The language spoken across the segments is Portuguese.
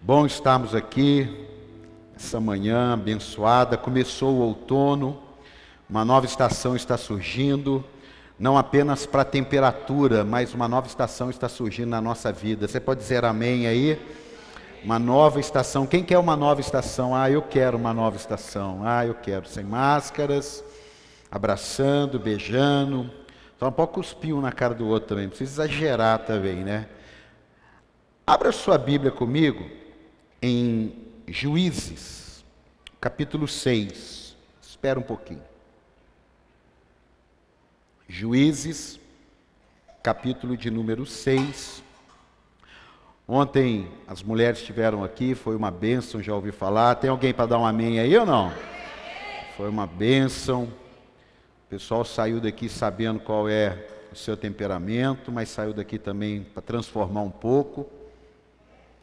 Bom estarmos aqui essa manhã abençoada. Começou o outono, uma nova estação está surgindo, não apenas para a temperatura, mas uma nova estação está surgindo na nossa vida. Você pode dizer amém aí? Uma nova estação. Quem quer uma nova estação? Ah, eu quero uma nova estação. Ah, eu quero. Sem máscaras, abraçando, beijando. Só um pouco cuspir um na cara do outro também. Não precisa exagerar também, né? Abra sua Bíblia comigo em Juízes, capítulo 6. Espera um pouquinho. Juízes, capítulo de número 6. Ontem as mulheres estiveram aqui, foi uma bênção, já ouvi falar. Tem alguém para dar um amém aí ou não? Foi uma bênção. O pessoal saiu daqui sabendo qual é o seu temperamento, mas saiu daqui também para transformar um pouco.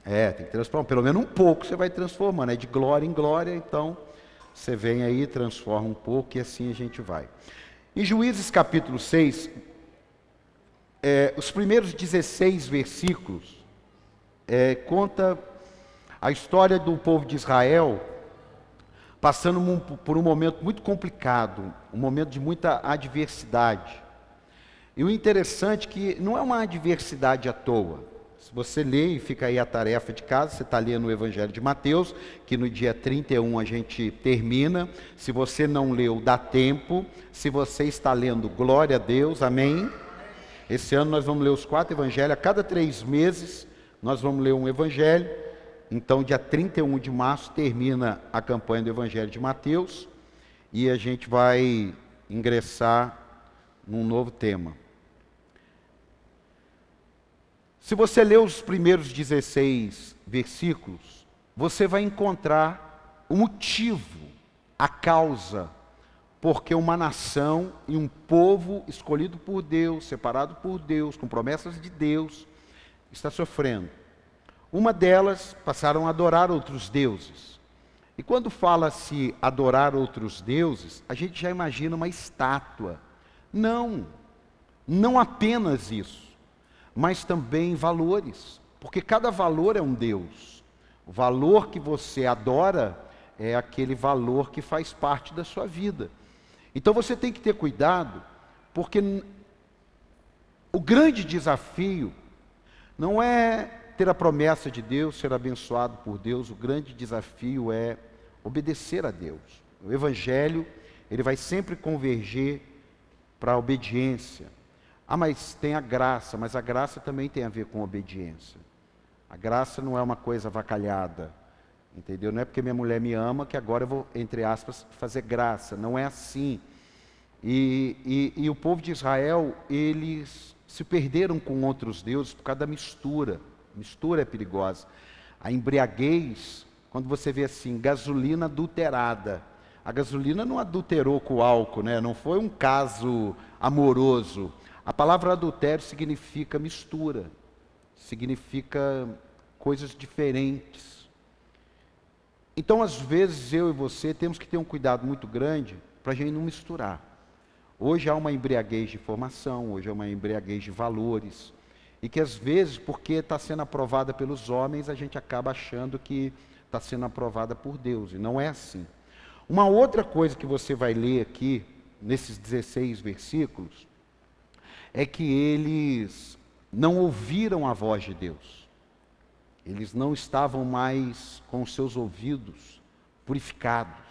É, tem que transformar, pelo menos um pouco você vai transformando, é de glória em glória, então você vem aí, transforma um pouco e assim a gente vai. Em Juízes capítulo 6, é, os primeiros 16 versículos é, conta a história do povo de Israel passando por um momento muito complicado, um momento de muita adversidade. E o interessante é que não é uma adversidade à toa. Você lê e fica aí a tarefa de casa, você está lendo o Evangelho de Mateus, que no dia 31 a gente termina. Se você não leu, dá tempo. Se você está lendo, glória a Deus, amém. Esse ano nós vamos ler os quatro evangelhos, a cada três meses nós vamos ler um evangelho. Então, dia 31 de março termina a campanha do Evangelho de Mateus e a gente vai ingressar num novo tema. Se você ler os primeiros 16 versículos, você vai encontrar o motivo, a causa, porque uma nação e um povo escolhido por Deus, separado por Deus, com promessas de Deus, está sofrendo. Uma delas passaram a adorar outros deuses. E quando fala-se adorar outros deuses, a gente já imagina uma estátua. Não, não apenas isso mas também valores, porque cada valor é um Deus. O valor que você adora é aquele valor que faz parte da sua vida. Então você tem que ter cuidado, porque o grande desafio não é ter a promessa de Deus, ser abençoado por Deus, o grande desafio é obedecer a Deus. O evangelho, ele vai sempre converger para a obediência. Ah, mas tem a graça, mas a graça também tem a ver com obediência. A graça não é uma coisa vacalhada, entendeu? Não é porque minha mulher me ama que agora eu vou, entre aspas, fazer graça. Não é assim. E, e, e o povo de Israel, eles se perderam com outros deuses por causa da mistura. Mistura é perigosa. A embriaguez, quando você vê assim, gasolina adulterada. A gasolina não adulterou com o álcool, né? não foi um caso amoroso. A palavra adultério significa mistura, significa coisas diferentes. Então, às vezes, eu e você temos que ter um cuidado muito grande para a gente não misturar. Hoje há uma embriaguez de informação, hoje há uma embriaguez de valores, e que às vezes, porque está sendo aprovada pelos homens, a gente acaba achando que está sendo aprovada por Deus, e não é assim. Uma outra coisa que você vai ler aqui, nesses 16 versículos, é que eles não ouviram a voz de Deus. Eles não estavam mais com seus ouvidos purificados.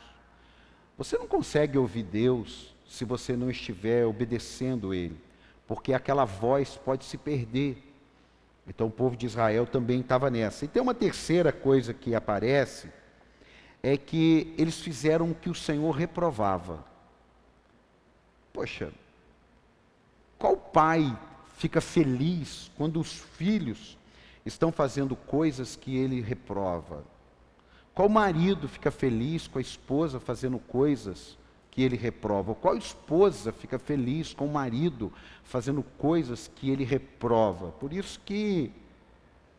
Você não consegue ouvir Deus se você não estiver obedecendo Ele, porque aquela voz pode se perder. Então o povo de Israel também estava nessa. E tem uma terceira coisa que aparece, é que eles fizeram o que o Senhor reprovava. Poxa, qual pai fica feliz quando os filhos estão fazendo coisas que ele reprova? Qual marido fica feliz com a esposa fazendo coisas que ele reprova? Qual esposa fica feliz com o marido fazendo coisas que ele reprova? Por isso que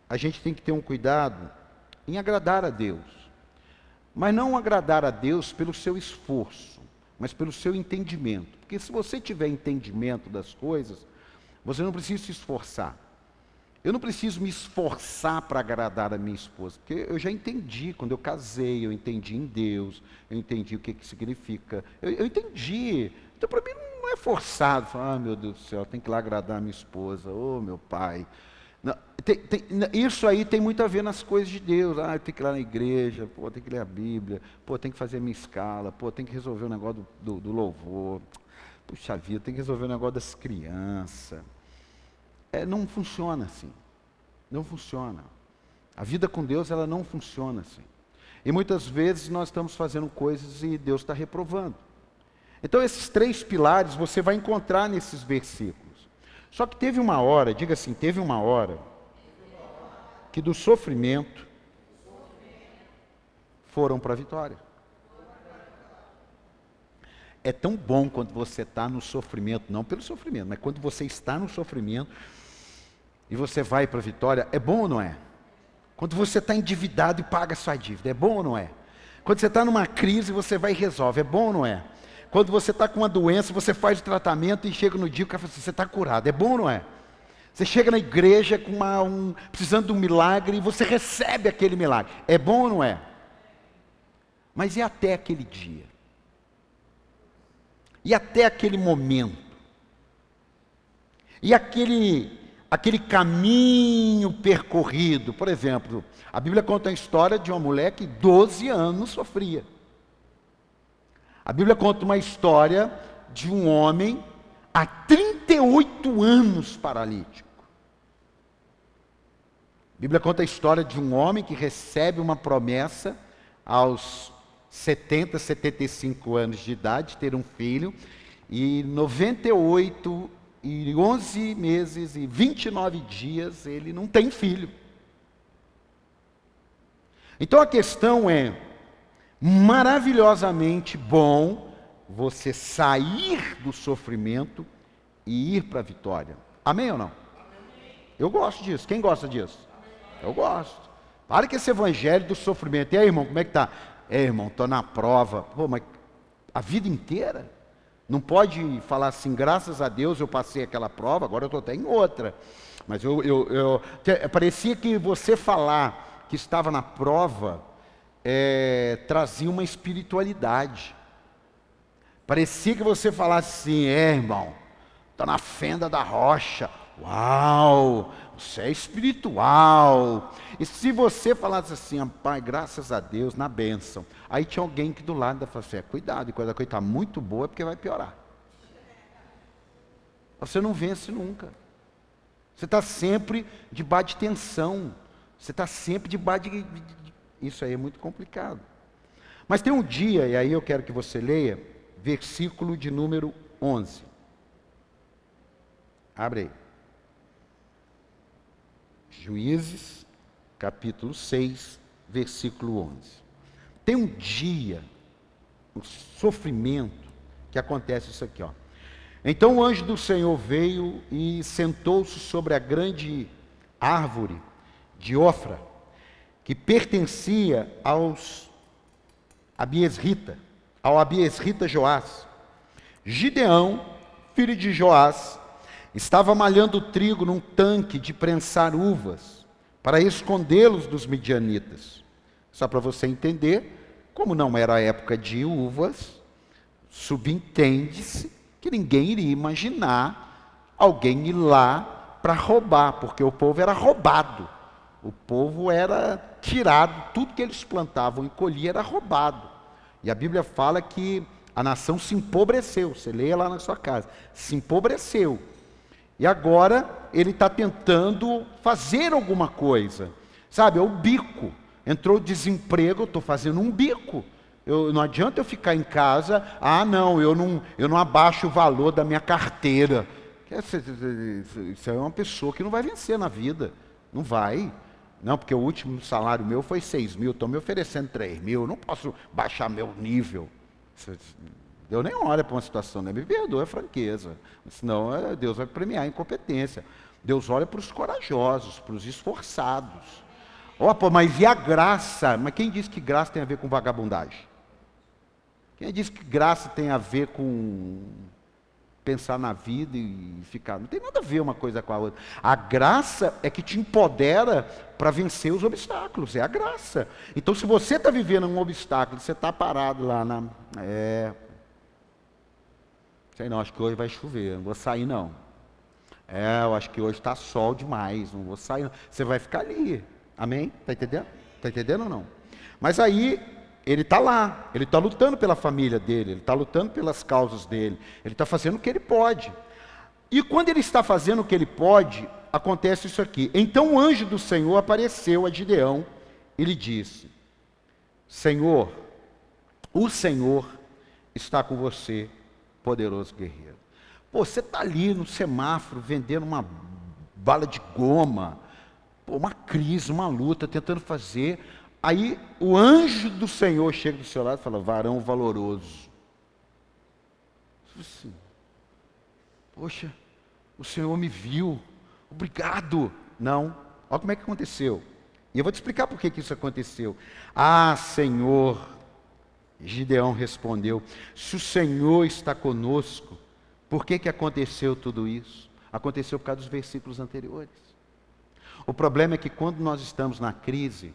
a gente tem que ter um cuidado em agradar a Deus. Mas não agradar a Deus pelo seu esforço, mas pelo seu entendimento. Porque se você tiver entendimento das coisas, você não precisa se esforçar. Eu não preciso me esforçar para agradar a minha esposa, porque eu já entendi, quando eu casei, eu entendi em Deus, eu entendi o que, que significa, eu, eu entendi. Então, para mim, não é forçado, falar, ah, meu Deus do céu, tem que ir lá agradar a minha esposa, ô oh, meu pai. Tem, tem, isso aí tem muito a ver nas coisas de Deus. Ah, tem que ir lá na igreja, pô, tem que ler a Bíblia, pô, tem que fazer a minha escala, pô, tem que resolver o negócio do, do, do louvor. Puxa vida, tem que resolver o negócio das crianças. É, não funciona assim. Não funciona. A vida com Deus, ela não funciona assim. E muitas vezes nós estamos fazendo coisas e Deus está reprovando. Então, esses três pilares você vai encontrar nesses versículos. Só que teve uma hora, diga assim: teve uma hora, que do sofrimento foram para a vitória. É tão bom quando você está no sofrimento, não pelo sofrimento, mas quando você está no sofrimento e você vai para a vitória, é bom ou não é? Quando você está endividado e paga sua dívida, é bom ou não é? Quando você está numa crise, você vai e resolve, é bom ou não é? Quando você está com uma doença, você faz o tratamento e chega no dia que assim, você está curado, é bom ou não é? Você chega na igreja com uma, um, precisando de um milagre e você recebe aquele milagre, é bom ou não é? Mas e até aquele dia? E até aquele momento? E aquele aquele caminho percorrido. Por exemplo, a Bíblia conta a história de uma mulher que 12 anos sofria. A Bíblia conta uma história de um homem há 38 anos paralítico. A Bíblia conta a história de um homem que recebe uma promessa aos 70, 75 anos de idade, ter um filho, e 98 e 11 meses e 29 dias ele não tem filho. Então a questão é maravilhosamente bom você sair do sofrimento e ir para a vitória. Amém ou não? Amém. Eu gosto disso. Quem gosta disso? Amém. Eu gosto. Para que esse evangelho do sofrimento. E aí, irmão, como é que tá? É, irmão, estou na prova. Pô, mas a vida inteira? Não pode falar assim, graças a Deus eu passei aquela prova, agora eu estou até em outra. Mas eu, eu, eu, parecia que você falar que estava na prova é, trazia uma espiritualidade. Parecia que você falasse assim, é irmão, está na fenda da rocha. Uau, você é espiritual. E se você falasse assim, pai, graças a Deus, na bênção. Aí tinha alguém que do lado da falava assim, é, cuidado, quando a coisa está muito boa é porque vai piorar. Você não vence nunca. Você está sempre debaixo de tensão. Você está sempre debaixo de, de, de. Isso aí é muito complicado. Mas tem um dia, e aí eu quero que você leia, versículo de número 11. Abre aí. Juízes, capítulo 6, versículo 11. Tem um dia, um sofrimento, que acontece isso aqui, ó. Então o anjo do Senhor veio e sentou-se sobre a grande árvore de Ofra, que pertencia aos Abiesrita, ao Abiesrita Joás. Gideão, filho de Joás, estava malhando trigo num tanque de prensar uvas para escondê-los dos midianitas. Só para você entender, como não era a época de uvas, subentende-se que ninguém iria imaginar alguém ir lá para roubar, porque o povo era roubado. O povo era tirado, tudo que eles plantavam e colhiam era roubado. E a Bíblia fala que a nação se empobreceu. Você leia lá na sua casa. Se empobreceu e agora ele está tentando fazer alguma coisa. Sabe, é o bico. Entrou desemprego, estou fazendo um bico. Eu, não adianta eu ficar em casa, ah não, eu não, eu não abaixo o valor da minha carteira. Isso é uma pessoa que não vai vencer na vida. Não vai. Não, porque o último salário meu foi 6 mil, estão me oferecendo 3 mil, não posso baixar meu nível. Deus nem olha para uma situação, né? me perdoa a franqueza, senão é, Deus vai premiar a incompetência. Deus olha para os corajosos, para os esforçados. Opa, mas e a graça? Mas quem disse que graça tem a ver com vagabundagem? Quem disse que graça tem a ver com pensar na vida e ficar. Não tem nada a ver uma coisa com a outra. A graça é que te empodera para vencer os obstáculos. É a graça. Então, se você está vivendo um obstáculo, você está parado lá na. É. Sei não, acho que hoje vai chover, não vou sair não. É, eu acho que hoje está sol demais, não vou sair. Não. Você vai ficar ali. Amém? Está entendendo? Está entendendo ou não? Mas aí ele está lá, ele está lutando pela família dele, ele está lutando pelas causas dele, ele está fazendo o que ele pode. E quando ele está fazendo o que ele pode, acontece isso aqui. Então o anjo do Senhor apareceu a Gideão e lhe disse: Senhor, o Senhor está com você, poderoso guerreiro. Pô, você está ali no semáforo vendendo uma bala de goma, pô, uma crise, uma luta, tentando fazer Aí o anjo do Senhor chega do seu lado e fala: varão valoroso. Assim, Poxa, o Senhor me viu, obrigado. Não, olha como é que aconteceu. E eu vou te explicar por que, que isso aconteceu. Ah, Senhor, Gideão respondeu: se o Senhor está conosco, por que, que aconteceu tudo isso? Aconteceu por causa dos versículos anteriores. O problema é que quando nós estamos na crise,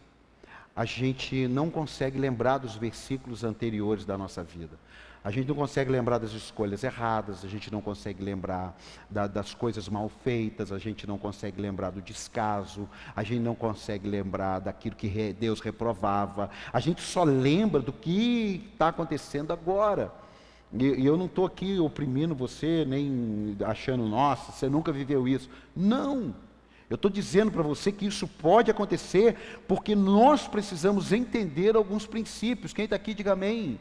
a gente não consegue lembrar dos versículos anteriores da nossa vida. A gente não consegue lembrar das escolhas erradas, a gente não consegue lembrar da, das coisas mal feitas, a gente não consegue lembrar do descaso, a gente não consegue lembrar daquilo que re, Deus reprovava. A gente só lembra do que está acontecendo agora. E, e eu não estou aqui oprimindo você, nem achando, nossa, você nunca viveu isso. Não! Eu estou dizendo para você que isso pode acontecer porque nós precisamos entender alguns princípios. Quem está aqui, diga amém.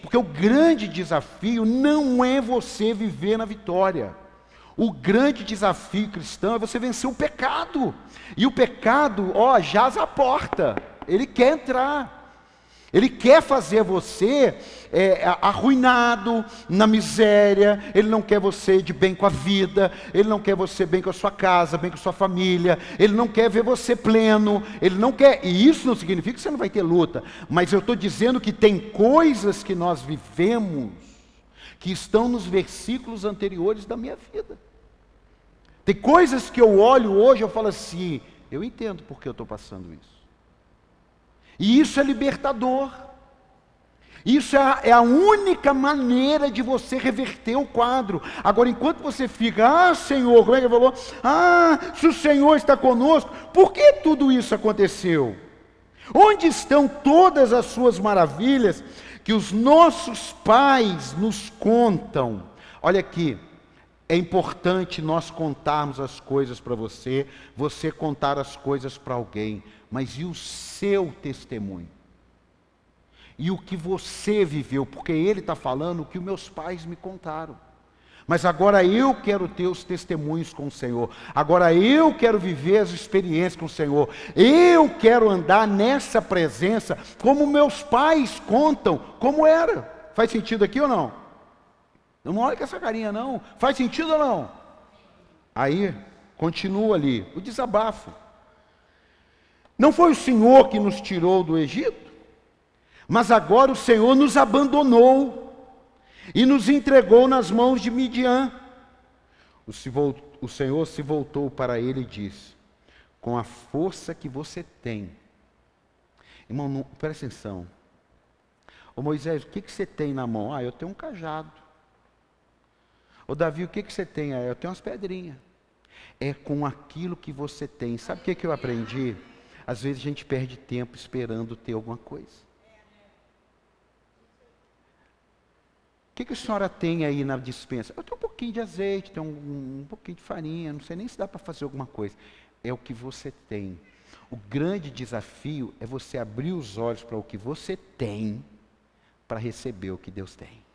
Porque o grande desafio não é você viver na vitória. O grande desafio cristão é você vencer o pecado. E o pecado, ó, jaz a porta. Ele quer entrar. Ele quer fazer você é, arruinado, na miséria, ele não quer você de bem com a vida, ele não quer você bem com a sua casa, bem com a sua família, ele não quer ver você pleno, ele não quer, e isso não significa que você não vai ter luta, mas eu estou dizendo que tem coisas que nós vivemos que estão nos versículos anteriores da minha vida. Tem coisas que eu olho hoje e eu falo assim, eu entendo porque eu estou passando isso. E isso é libertador. Isso é a, é a, única maneira de você reverter o quadro. Agora, enquanto você fica, ah, Senhor, como é que ele falou? Ah, se o Senhor está conosco, por que tudo isso aconteceu? Onde estão todas as suas maravilhas que os nossos pais nos contam? Olha aqui, é importante nós contarmos as coisas para você, você contar as coisas para alguém mas e o seu testemunho? E o que você viveu? Porque ele está falando o que meus pais me contaram. Mas agora eu quero ter os testemunhos com o Senhor. Agora eu quero viver as experiências com o Senhor. Eu quero andar nessa presença como meus pais contam como era. Faz sentido aqui ou não? Não olha com essa carinha não. Faz sentido ou não? Aí, continua ali, o desabafo. Não foi o Senhor que nos tirou do Egito, mas agora o Senhor nos abandonou e nos entregou nas mãos de Midian. O Senhor se voltou para ele e disse: Com a força que você tem, irmão, presta atenção. Ô Moisés, o que, que você tem na mão? Ah, eu tenho um cajado. Ô Davi, o que, que você tem? Ah, eu tenho umas pedrinhas. É com aquilo que você tem. Sabe o que, que eu aprendi? Às vezes a gente perde tempo esperando ter alguma coisa. O que, que a senhora tem aí na dispensa? Eu tenho um pouquinho de azeite, tenho um, um pouquinho de farinha, não sei nem se dá para fazer alguma coisa. É o que você tem. O grande desafio é você abrir os olhos para o que você tem, para receber o que Deus tem.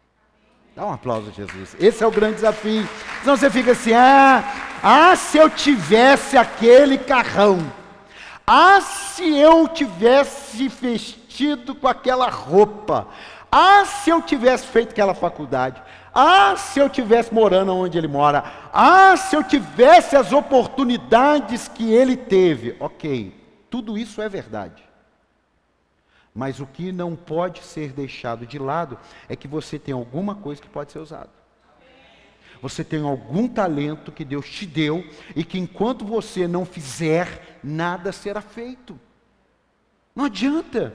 Dá um aplauso a Jesus. Esse é o grande desafio. Senão você fica assim: ah, ah se eu tivesse aquele carrão. Ah, se eu tivesse vestido com aquela roupa. Ah, se eu tivesse feito aquela faculdade. Ah, se eu tivesse morando onde ele mora. Ah, se eu tivesse as oportunidades que ele teve. Ok, tudo isso é verdade. Mas o que não pode ser deixado de lado é que você tem alguma coisa que pode ser usada. você tem algum talento que Deus te deu e que enquanto você não fizer, nada será feito. Não adianta.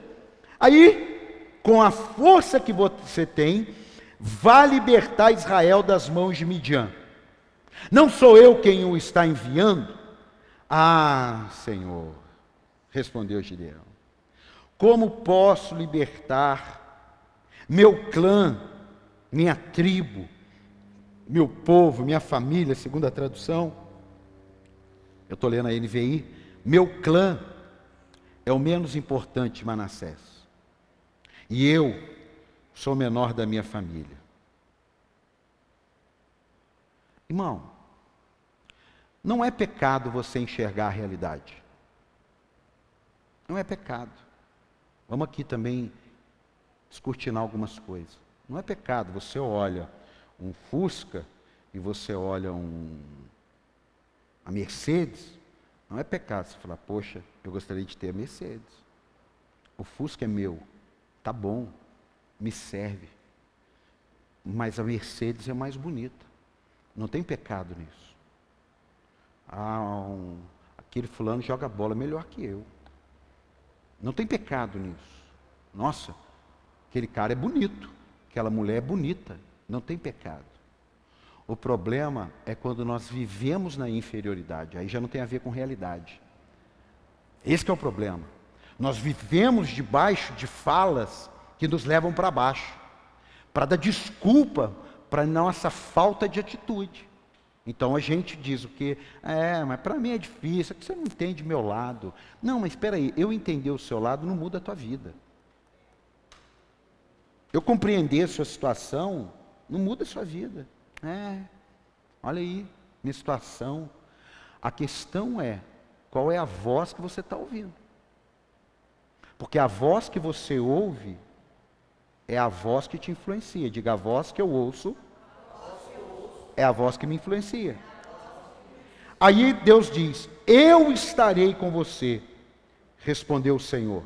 Aí, com a força que você tem, vá libertar Israel das mãos de Midian. Não sou eu quem o está enviando? Ah, Senhor, respondeu Gideão. Como posso libertar meu clã, minha tribo, meu povo, minha família, segundo a tradução? Eu estou lendo a NVI. Meu clã é o menos importante Manassés. E eu sou o menor da minha família. Irmão, não é pecado você enxergar a realidade. Não é pecado. Vamos aqui também descortinar algumas coisas. Não é pecado. Você olha um Fusca e você olha um a Mercedes, não é pecado você falar, poxa, eu gostaria de ter a Mercedes. O Fusca é meu, tá bom, me serve. Mas a Mercedes é mais bonita. Não tem pecado nisso. Ah, um, aquele fulano joga bola melhor que eu. Não tem pecado nisso. Nossa, aquele cara é bonito, aquela mulher é bonita. Não tem pecado. O problema é quando nós vivemos na inferioridade, aí já não tem a ver com realidade. Esse é o problema. Nós vivemos debaixo de falas que nos levam para baixo, para dar desculpa para nossa falta de atitude. Então a gente diz o que? É, mas para mim é difícil, é que você não entende meu lado. Não, mas espera aí, eu entender o seu lado não muda a tua vida. Eu compreender a sua situação não muda a sua vida. É, olha aí, minha situação. A questão é, qual é a voz que você está ouvindo? Porque a voz que você ouve é a voz que te influencia. Diga a voz que eu ouço, é a voz que me influencia. Aí Deus diz: Eu estarei com você, respondeu o Senhor,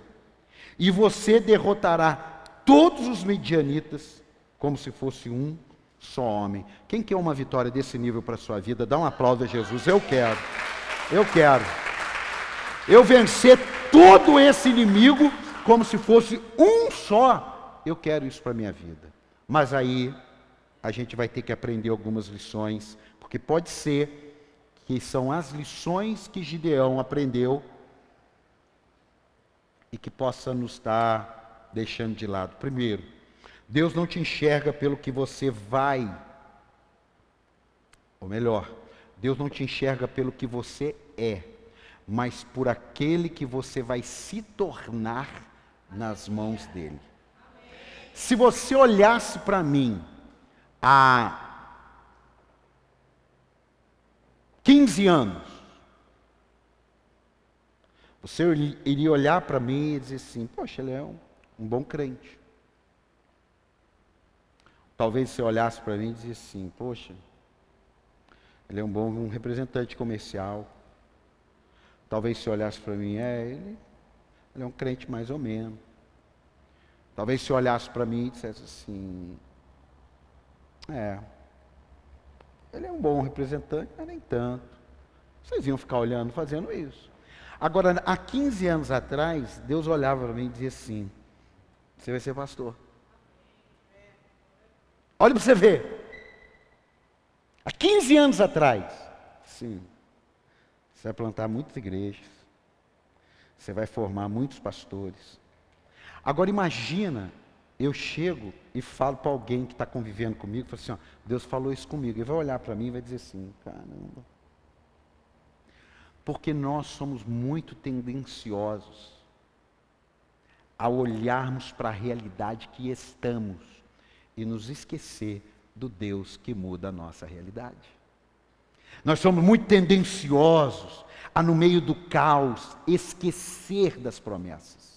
e você derrotará todos os medianitas como se fosse um só homem. Quem quer uma vitória desse nível para a sua vida? Dá um aplauso a Jesus. Eu quero. Eu quero. Eu vencer todo esse inimigo como se fosse um só eu quero isso para a minha vida. Mas aí a gente vai ter que aprender algumas lições, porque pode ser que são as lições que Gideão aprendeu e que possa nos estar deixando de lado. Primeiro, Deus não te enxerga pelo que você vai, ou melhor, Deus não te enxerga pelo que você é, mas por aquele que você vai se tornar nas mãos dele. Se você olhasse para mim há 15 anos, você iria olhar para mim e dizer assim: Poxa, ele é um, um bom crente. Talvez você olhasse para mim e dizia assim: Poxa, ele é um bom um representante comercial. Talvez você olhasse para mim: É, ele, ele é um crente mais ou menos. Talvez se olhasse para mim e dissesse assim: É, ele é um bom representante, mas nem tanto. Vocês iam ficar olhando, fazendo isso. Agora, há 15 anos atrás, Deus olhava para mim e dizia assim: Você vai ser pastor. Olha para você ver. Há 15 anos atrás, sim, você vai plantar muitas igrejas, você vai formar muitos pastores, Agora imagina, eu chego e falo para alguém que está convivendo comigo, falo assim, ó, Deus falou isso comigo. Ele vai olhar para mim e vai dizer assim, caramba. Porque nós somos muito tendenciosos a olharmos para a realidade que estamos e nos esquecer do Deus que muda a nossa realidade. Nós somos muito tendenciosos a, no meio do caos, esquecer das promessas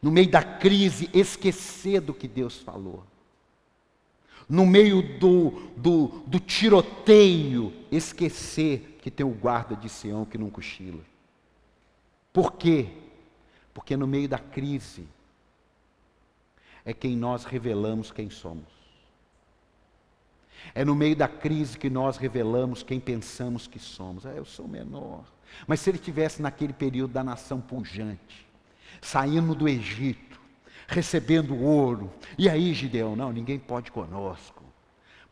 no meio da crise, esquecer do que Deus falou. No meio do, do, do tiroteio, esquecer que tem o guarda de Sião que não cochila. Por quê? Porque no meio da crise é quem nós revelamos quem somos. É no meio da crise que nós revelamos quem pensamos que somos. Ah, eu sou menor. Mas se ele tivesse naquele período da nação pujante, saindo do Egito, recebendo ouro, e aí, Gideão, não, ninguém pode conosco,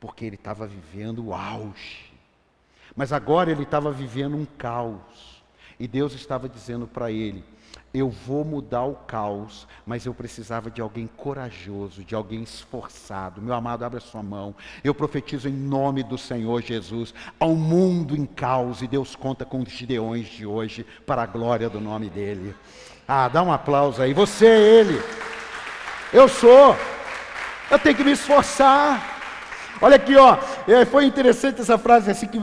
porque ele estava vivendo o auge. Mas agora ele estava vivendo um caos. E Deus estava dizendo para ele: eu vou mudar o caos, mas eu precisava de alguém corajoso, de alguém esforçado. Meu amado, abre a sua mão. Eu profetizo em nome do Senhor Jesus ao mundo em caos e Deus conta com os gideões de hoje para a glória do nome dele. Ah, dá um aplauso aí. Você é ele. Eu sou. Eu tenho que me esforçar. Olha aqui, ó. É, foi interessante essa frase assim que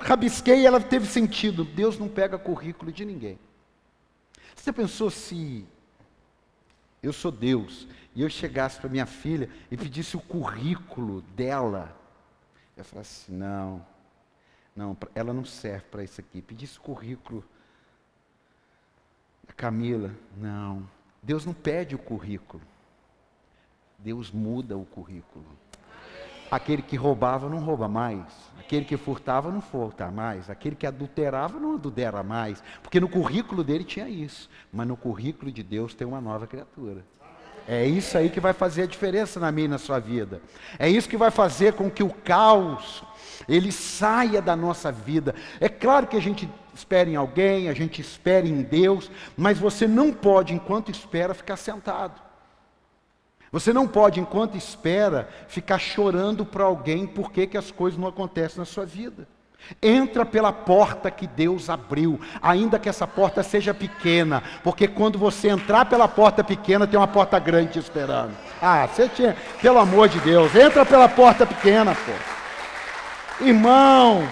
rabisquei e ela teve sentido. Deus não pega currículo de ninguém. Você pensou se eu sou Deus e eu chegasse para minha filha e pedisse o currículo dela? Eu falasse assim, não, não, ela não serve para isso aqui. Pedisse currículo Camila, não. Deus não pede o currículo. Deus muda o currículo. Aquele que roubava não rouba mais. Aquele que furtava não furta mais. Aquele que adulterava não adultera mais. Porque no currículo dele tinha isso. Mas no currículo de Deus tem uma nova criatura. É isso aí que vai fazer a diferença na minha e na sua vida. É isso que vai fazer com que o caos ele saia da nossa vida. É claro que a gente espera em alguém, a gente espera em Deus, mas você não pode, enquanto espera, ficar sentado. Você não pode, enquanto espera, ficar chorando para alguém porque que as coisas não acontecem na sua vida. Entra pela porta que Deus abriu, ainda que essa porta seja pequena, porque quando você entrar pela porta pequena, tem uma porta grande te esperando. Ah, você tinha, pelo amor de Deus, entra pela porta pequena, pô. Irmão,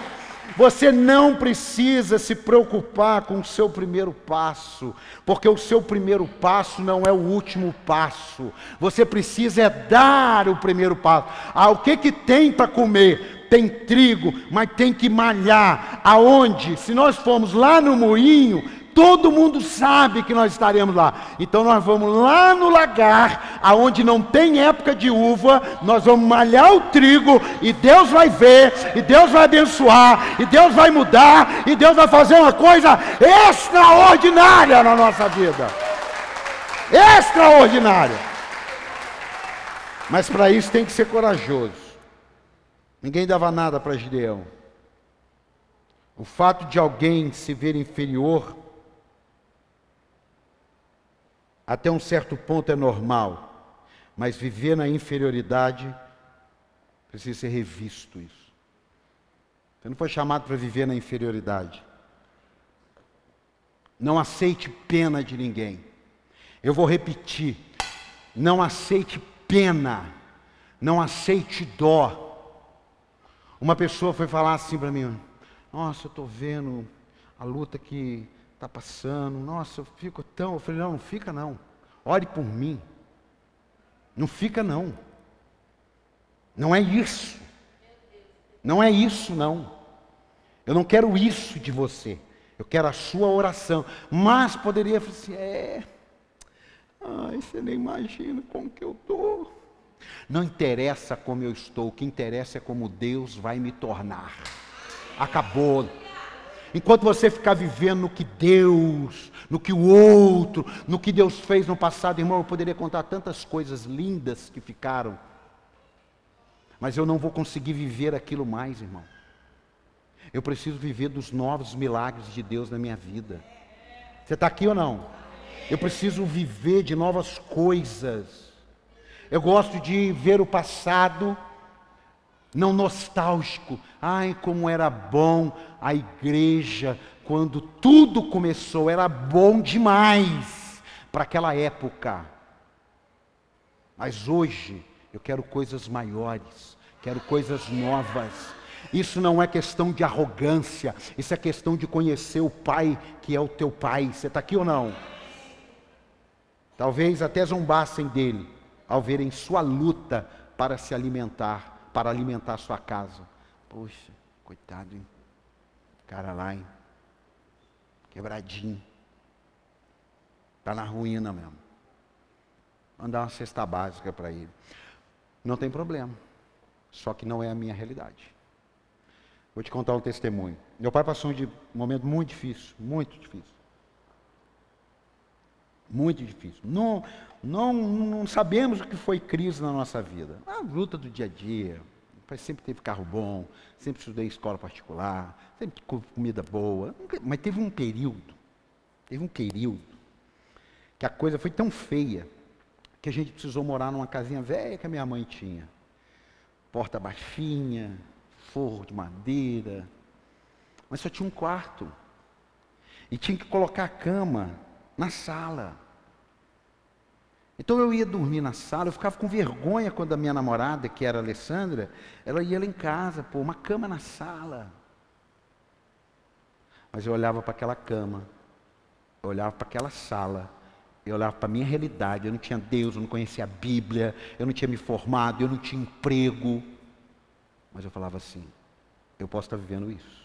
você não precisa se preocupar com o seu primeiro passo, porque o seu primeiro passo não é o último passo. Você precisa é dar o primeiro passo. Ah, o que que tem para comer? Tem trigo, mas tem que malhar. Aonde? Se nós formos lá no moinho, todo mundo sabe que nós estaremos lá. Então nós vamos lá no lagar, aonde não tem época de uva, nós vamos malhar o trigo e Deus vai ver, e Deus vai abençoar, e Deus vai mudar, e Deus vai fazer uma coisa extraordinária na nossa vida. Extraordinária. Mas para isso tem que ser corajoso. Ninguém dava nada para Gideão. O fato de alguém se ver inferior até um certo ponto é normal, mas viver na inferioridade precisa ser revisto isso. Você não foi chamado para viver na inferioridade. Não aceite pena de ninguém. Eu vou repetir. Não aceite pena. Não aceite dó. Uma pessoa foi falar assim para mim: Nossa, eu estou vendo a luta que está passando, nossa, eu fico tão. Eu falei, não, não fica não. Ore por mim. Não fica não. Não é isso. Não é isso não. Eu não quero isso de você. Eu quero a sua oração. Mas poderia falar assim, é. Ai, você nem imagina como que eu estou. Não interessa como eu estou, o que interessa é como Deus vai me tornar. Acabou. Enquanto você ficar vivendo no que Deus, no que o outro, no que Deus fez no passado, irmão, eu poderia contar tantas coisas lindas que ficaram, mas eu não vou conseguir viver aquilo mais, irmão. Eu preciso viver dos novos milagres de Deus na minha vida. Você está aqui ou não? Eu preciso viver de novas coisas. Eu gosto de ver o passado não nostálgico. Ai, como era bom a igreja quando tudo começou, era bom demais para aquela época. Mas hoje eu quero coisas maiores, quero coisas novas. Isso não é questão de arrogância, isso é questão de conhecer o Pai que é o teu Pai. Você está aqui ou não? Talvez até zombassem dele ao verem sua luta para se alimentar para alimentar a sua casa. Poxa, coitado, hein? Cara lá, hein? Quebradinho. Está na ruína mesmo. Mandar uma cesta básica para ele. Não tem problema. Só que não é a minha realidade. Vou te contar um testemunho. Meu pai passou um momento muito difícil, muito difícil. Muito difícil. Não, não, não sabemos o que foi crise na nossa vida. A luta do dia a dia. Pai sempre teve carro bom, sempre estudei escola particular, sempre comida boa. Mas teve um período, teve um período, que a coisa foi tão feia que a gente precisou morar numa casinha velha que a minha mãe tinha. Porta baixinha, forro de madeira, mas só tinha um quarto. E tinha que colocar a cama na sala. Então eu ia dormir na sala, eu ficava com vergonha quando a minha namorada, que era a Alessandra, ela ia lá em casa, pô, uma cama na sala. Mas eu olhava para aquela cama, eu olhava para aquela sala, eu olhava para a minha realidade, eu não tinha Deus, eu não conhecia a Bíblia, eu não tinha me formado, eu não tinha emprego. Mas eu falava assim, eu posso estar vivendo isso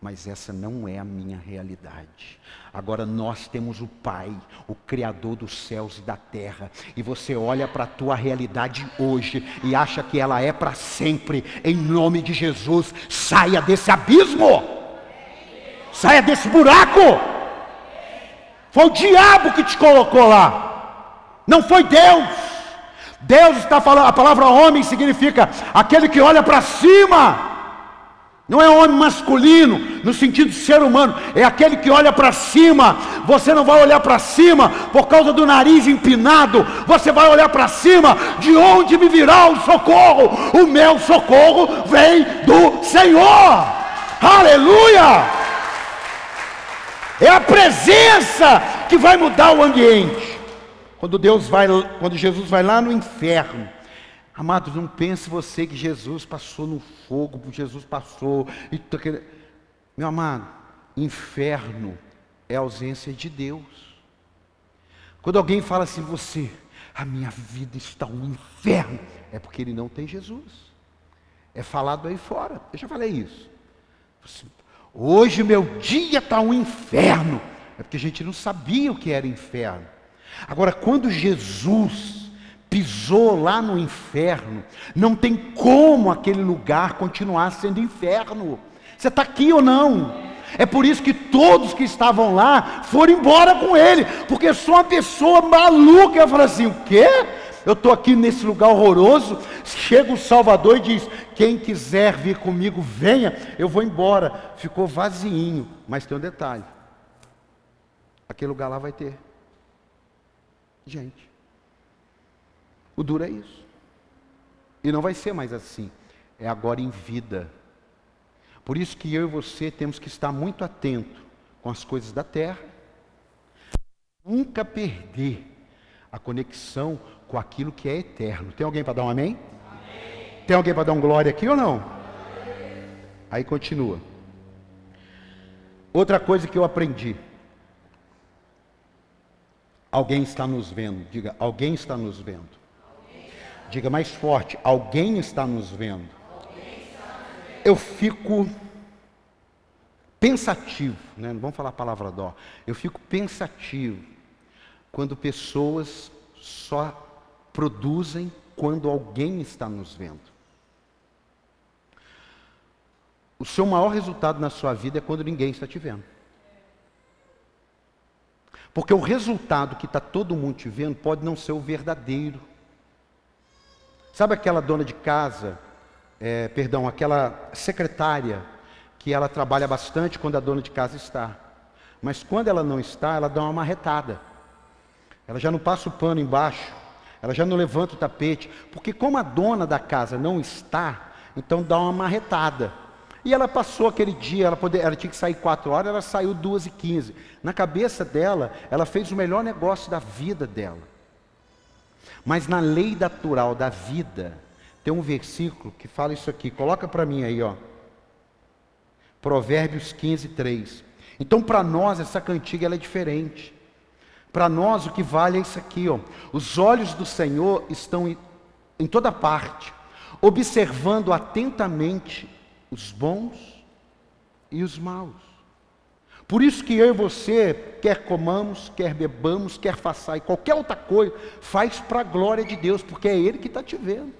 mas essa não é a minha realidade. Agora nós temos o Pai, o Criador dos céus e da terra, e você olha para a tua realidade hoje e acha que ela é para sempre, em nome de Jesus, saia desse abismo, saia desse buraco. Foi o diabo que te colocou lá, não foi Deus. Deus está falando, a palavra homem significa aquele que olha para cima não é homem masculino, no sentido de ser humano, é aquele que olha para cima. Você não vai olhar para cima por causa do nariz empinado, você vai olhar para cima, de onde me virá o socorro? O meu socorro vem do Senhor. Aleluia! É a presença que vai mudar o ambiente. Quando Deus vai, quando Jesus vai lá no inferno, Amados, não pense você que Jesus passou no fogo, Jesus passou. E Meu amado, inferno é ausência de Deus. Quando alguém fala assim, você, a minha vida está um inferno, é porque ele não tem Jesus. É falado aí fora. Eu já falei isso. Hoje meu dia está um inferno. É porque a gente não sabia o que era inferno. Agora, quando Jesus pisou lá no inferno, não tem como aquele lugar continuar sendo inferno. Você está aqui ou não? É por isso que todos que estavam lá foram embora com ele, porque só uma pessoa maluca ia falar assim: o quê? Eu estou aqui nesse lugar horroroso. Chega o Salvador e diz: Quem quiser vir comigo, venha, eu vou embora. Ficou vazinho, mas tem um detalhe: aquele lugar lá vai ter gente. O duro é isso. E não vai ser mais assim. É agora em vida. Por isso que eu e você temos que estar muito atento com as coisas da terra. Nunca perder a conexão com aquilo que é eterno. Tem alguém para dar um amém? amém? Tem alguém para dar um glória aqui ou não? Amém. Aí continua. Outra coisa que eu aprendi. Alguém está nos vendo. Diga, alguém está nos vendo. Diga mais forte: alguém está nos vendo. Eu fico pensativo, né? não vamos falar a palavra dó. Eu fico pensativo quando pessoas só produzem quando alguém está nos vendo. O seu maior resultado na sua vida é quando ninguém está te vendo. Porque o resultado que está todo mundo te vendo pode não ser o verdadeiro. Sabe aquela dona de casa, é, perdão, aquela secretária que ela trabalha bastante quando a dona de casa está, mas quando ela não está, ela dá uma marretada. Ela já não passa o pano embaixo, ela já não levanta o tapete, porque como a dona da casa não está, então dá uma marretada. E ela passou aquele dia, ela, poder, ela tinha que sair quatro horas, ela saiu duas e quinze. Na cabeça dela, ela fez o melhor negócio da vida dela. Mas na lei natural da vida, tem um versículo que fala isso aqui. Coloca para mim aí, ó. Provérbios 15, 3. Então, para nós, essa cantiga ela é diferente. Para nós, o que vale é isso aqui, ó. Os olhos do Senhor estão em, em toda parte, observando atentamente os bons e os maus. Por isso que eu e você, quer comamos, quer bebamos, quer façais qualquer outra coisa, faz para a glória de Deus, porque é Ele que está te vendo.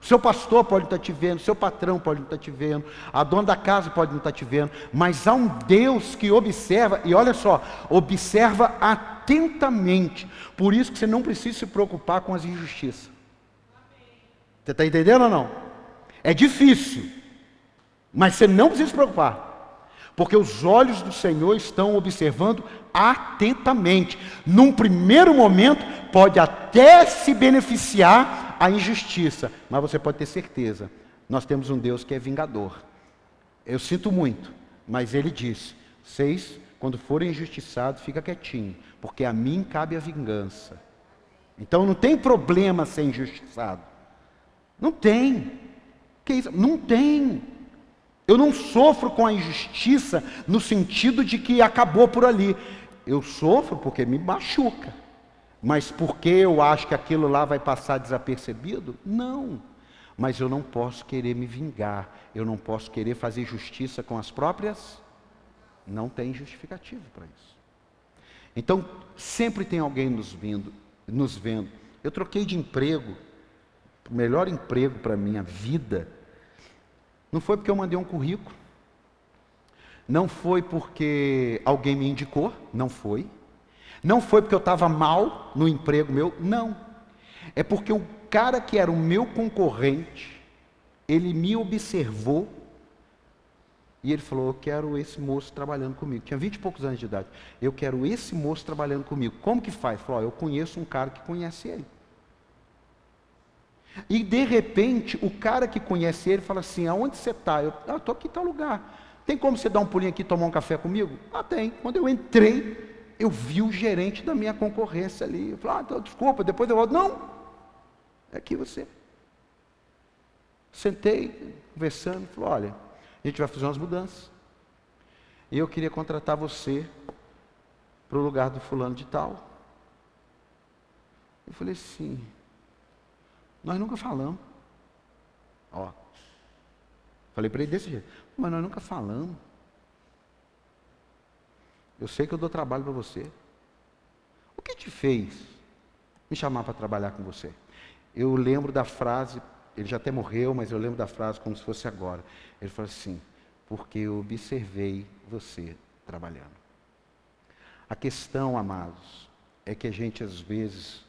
O seu pastor pode não estar te vendo, o seu patrão pode não estar te vendo, a dona da casa pode não estar te vendo, mas há um Deus que observa, e olha só, observa atentamente. Por isso que você não precisa se preocupar com as injustiças. Você está entendendo ou não? É difícil, mas você não precisa se preocupar. Porque os olhos do Senhor estão observando atentamente. Num primeiro momento, pode até se beneficiar a injustiça, mas você pode ter certeza, nós temos um Deus que é vingador. Eu sinto muito, mas ele disse: vocês, quando forem injustiçados, fica quietinho, porque a mim cabe a vingança. Então não tem problema ser injustiçado. Não tem. Que isso? Não tem. Eu não sofro com a injustiça no sentido de que acabou por ali. Eu sofro porque me machuca. Mas porque eu acho que aquilo lá vai passar desapercebido? Não. Mas eu não posso querer me vingar. Eu não posso querer fazer justiça com as próprias. Não tem justificativo para isso. Então, sempre tem alguém nos vendo, nos vendo. Eu troquei de emprego, o melhor emprego para minha vida não foi porque eu mandei um currículo. Não foi porque alguém me indicou. Não foi. Não foi porque eu estava mal no emprego meu. Não. É porque o cara que era o meu concorrente, ele me observou e ele falou: Eu quero esse moço trabalhando comigo. Tinha vinte e poucos anos de idade. Eu quero esse moço trabalhando comigo. Como que faz? Ele falou: oh, Eu conheço um cara que conhece ele. E de repente, o cara que conhece ele fala assim: aonde você está? Eu ah, estou aqui em tal lugar. Tem como você dar um pulinho aqui e tomar um café comigo? Ah, tem. Quando eu entrei, eu vi o gerente da minha concorrência ali. Eu falei, ah, desculpa, depois eu volto. Não, é aqui você. Sentei, conversando, falou, olha, a gente vai fazer umas mudanças. E eu queria contratar você para o lugar do fulano de tal. Eu falei assim, nós nunca falamos. Ó. Falei para ele desse jeito. Mas nós nunca falamos. Eu sei que eu dou trabalho para você. O que te fez me chamar para trabalhar com você? Eu lembro da frase, ele já até morreu, mas eu lembro da frase como se fosse agora. Ele falou assim: porque eu observei você trabalhando. A questão, amados, é que a gente às vezes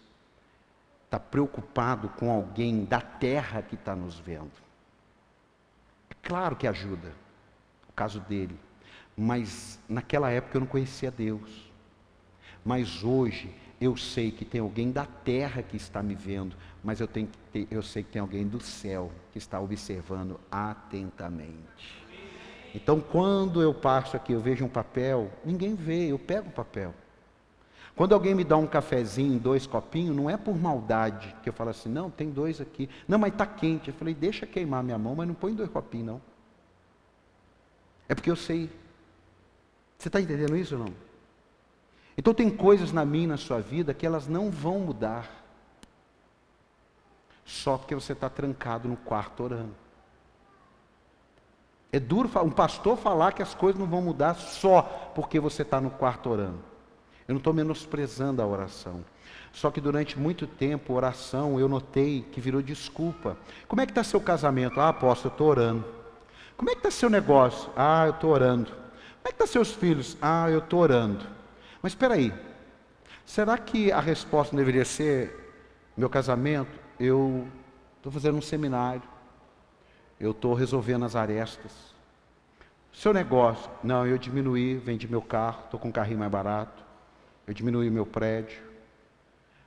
está preocupado com alguém da terra que está nos vendo. É claro que ajuda, o caso dele. Mas naquela época eu não conhecia Deus. Mas hoje eu sei que tem alguém da terra que está me vendo, mas eu, tenho ter, eu sei que tem alguém do céu que está observando atentamente. Então, quando eu passo aqui, eu vejo um papel, ninguém vê, eu pego o papel. Quando alguém me dá um cafezinho, dois copinhos, não é por maldade que eu falo assim, não, tem dois aqui. Não, mas está quente. Eu falei, deixa queimar minha mão, mas não põe dois copinhos, não. É porque eu sei. Você está entendendo isso ou não? Então tem coisas na minha e na sua vida que elas não vão mudar. Só porque você está trancado no quarto orando. É duro um pastor falar que as coisas não vão mudar só porque você está no quarto orando. Eu não estou menosprezando a oração. Só que durante muito tempo, oração, eu notei que virou desculpa. Como é que está seu casamento? Ah, apóstolo, eu estou orando. Como é que está seu negócio? Ah, eu estou orando. Como é que estão tá seus filhos? Ah, eu estou orando. Mas espera aí. Será que a resposta não deveria ser, meu casamento, eu estou fazendo um seminário. Eu estou resolvendo as arestas. Seu negócio, não, eu diminuí, vendi meu carro, estou com um carrinho mais barato eu diminuí meu prédio.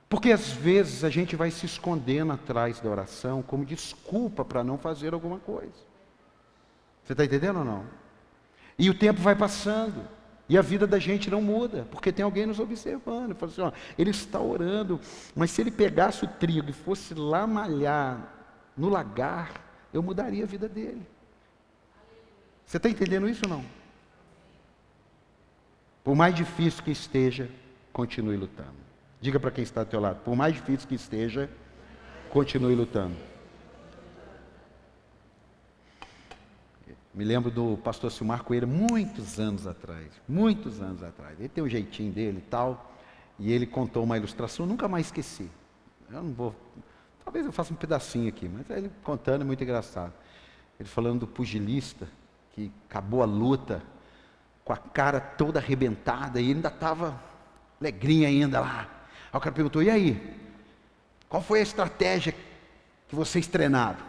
Porque às vezes a gente vai se escondendo atrás da oração como desculpa para não fazer alguma coisa. Você está entendendo ou não? E o tempo vai passando. E a vida da gente não muda, porque tem alguém nos observando. Fala assim, ó, ele está orando, mas se ele pegasse o trigo e fosse lá malhar no lagar, eu mudaria a vida dele. Você está entendendo isso ou não? Por mais difícil que esteja, continue lutando. Diga para quem está ao teu lado, por mais difícil que esteja, continue lutando. Me lembro do pastor Silmar Coelho muitos anos atrás, muitos anos atrás. Ele tem um jeitinho dele e tal, e ele contou uma ilustração, nunca mais esqueci. Eu não vou. Talvez eu faça um pedacinho aqui, mas ele contando é muito engraçado. Ele falando do pugilista, que acabou a luta, com a cara toda arrebentada, e ainda estava alegrinho ainda lá. Aí o cara perguntou, e aí? Qual foi a estratégia que vocês treinaram?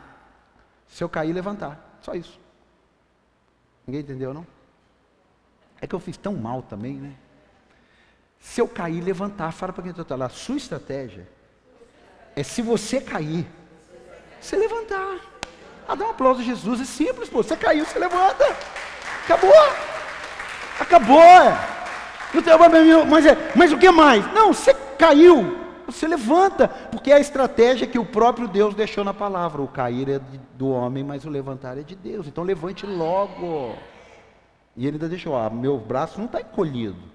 Se eu cair, levantar. Só isso. Ninguém entendeu, não? É que eu fiz tão mal também, né? Se eu cair, levantar. Fala para quem está lá. Sua estratégia é se você cair, você levantar. Ah, dá um aplauso a Jesus. É simples, pô. Você caiu, você levanta. Acabou. Acabou. Mas, é, mas o que mais? Não, você caiu. Você levanta, porque é a estratégia que o próprio Deus deixou na palavra. O cair é do homem, mas o levantar é de Deus. Então levante logo. E ele ainda deixou, ah, meu braço não está encolhido.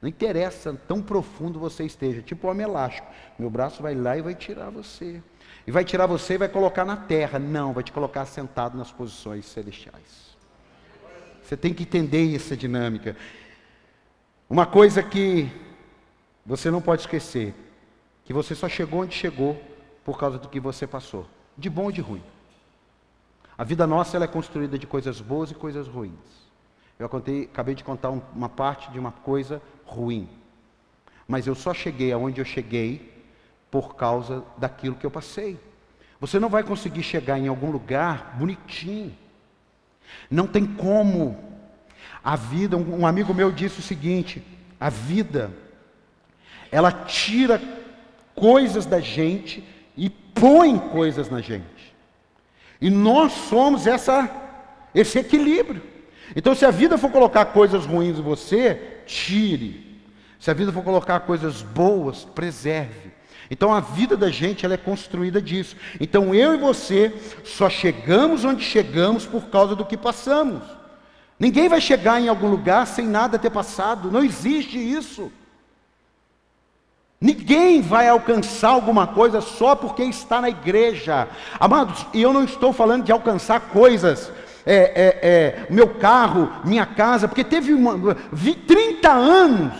Não interessa tão profundo você esteja, tipo homem elástico. Meu braço vai lá e vai tirar você. E vai tirar você e vai colocar na terra. Não, vai te colocar sentado nas posições celestiais. Você tem que entender essa dinâmica. Uma coisa que você não pode esquecer: que você só chegou onde chegou por causa do que você passou, de bom ou de ruim. A vida nossa ela é construída de coisas boas e coisas ruins. Eu contei, acabei de contar uma parte de uma coisa ruim. Mas eu só cheguei aonde eu cheguei por causa daquilo que eu passei. Você não vai conseguir chegar em algum lugar bonitinho. Não tem como. A vida, um amigo meu disse o seguinte: a vida, ela tira coisas da gente e põe coisas na gente. E nós somos essa, esse equilíbrio. Então, se a vida for colocar coisas ruins em você, tire. Se a vida for colocar coisas boas, preserve. Então a vida da gente ela é construída disso. Então eu e você só chegamos onde chegamos por causa do que passamos. Ninguém vai chegar em algum lugar sem nada ter passado. Não existe isso. Ninguém vai alcançar alguma coisa só porque está na igreja. Amados, e eu não estou falando de alcançar coisas é, é, é, meu carro, minha casa, porque teve uma, 30 anos,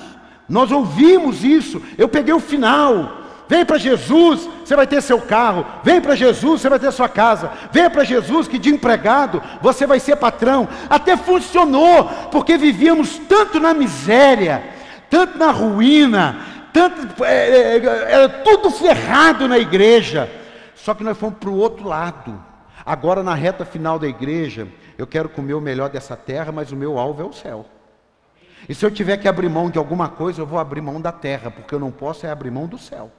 nós ouvimos isso, eu peguei o final. Vem para Jesus, você vai ter seu carro. Vem para Jesus, você vai ter sua casa. Vem para Jesus, que de empregado você vai ser patrão. Até funcionou, porque vivíamos tanto na miséria, tanto na ruína, tanto é, é, é era tudo ferrado na igreja. Só que nós fomos para o outro lado. Agora, na reta final da igreja, eu quero comer o melhor dessa terra, mas o meu alvo é o céu. E se eu tiver que abrir mão de alguma coisa, eu vou abrir mão da terra, porque eu não posso é abrir mão do céu.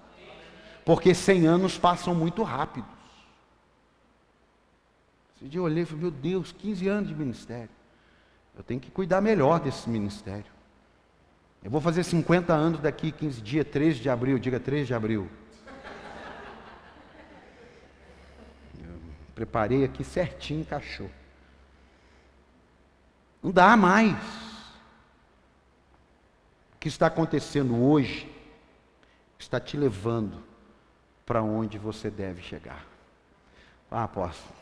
Porque 100 anos passam muito rápidos. Esse dia eu olhei e falei, meu Deus, 15 anos de ministério. Eu tenho que cuidar melhor desse ministério. Eu vou fazer 50 anos daqui 15 dias, 13 de abril, diga 13 de abril. Preparei aqui certinho, encaixou. Não dá mais. O que está acontecendo hoje está te levando para onde você deve chegar. Ah, apóstolo,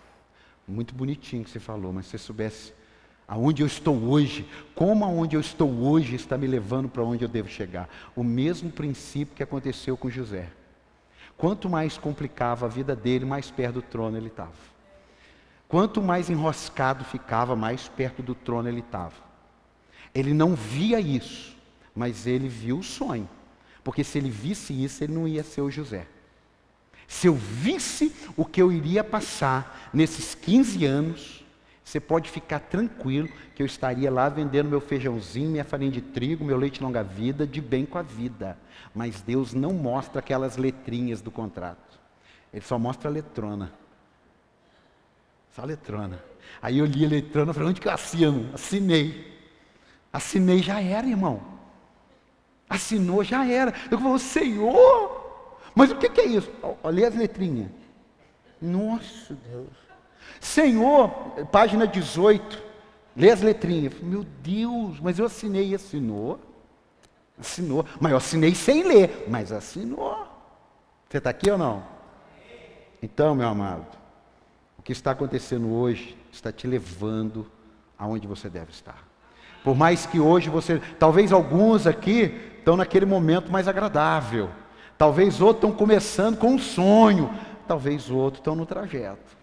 muito bonitinho que você falou, mas se você soubesse aonde eu estou hoje, como aonde eu estou hoje está me levando para onde eu devo chegar. O mesmo princípio que aconteceu com José. Quanto mais complicava a vida dele, mais perto do trono ele estava. Quanto mais enroscado ficava, mais perto do trono ele estava. Ele não via isso, mas ele viu o sonho. Porque se ele visse isso, ele não ia ser o José. Se eu visse o que eu iria passar nesses 15 anos, você pode ficar tranquilo que eu estaria lá vendendo meu feijãozinho, minha farinha de trigo, meu leite longa-vida, de bem com a vida. Mas Deus não mostra aquelas letrinhas do contrato. Ele só mostra a letrona. Só a letrona. Aí eu li a letrona e falei, onde que eu assino? Assinei. Assinei, já era, irmão. Assinou, já era. Eu falei, Senhor, mas o que, que é isso? Olha as letrinhas. Nossa Deus. Senhor, página 18. Lê as letrinhas. Meu Deus, mas eu assinei e assinou. Assinou. Mas eu assinei sem ler, mas assinou. Você está aqui ou não? Então, meu amado, o que está acontecendo hoje está te levando aonde você deve estar. Por mais que hoje você, talvez alguns aqui estão naquele momento mais agradável, talvez outros estão começando com um sonho, talvez o outro estão no trajeto.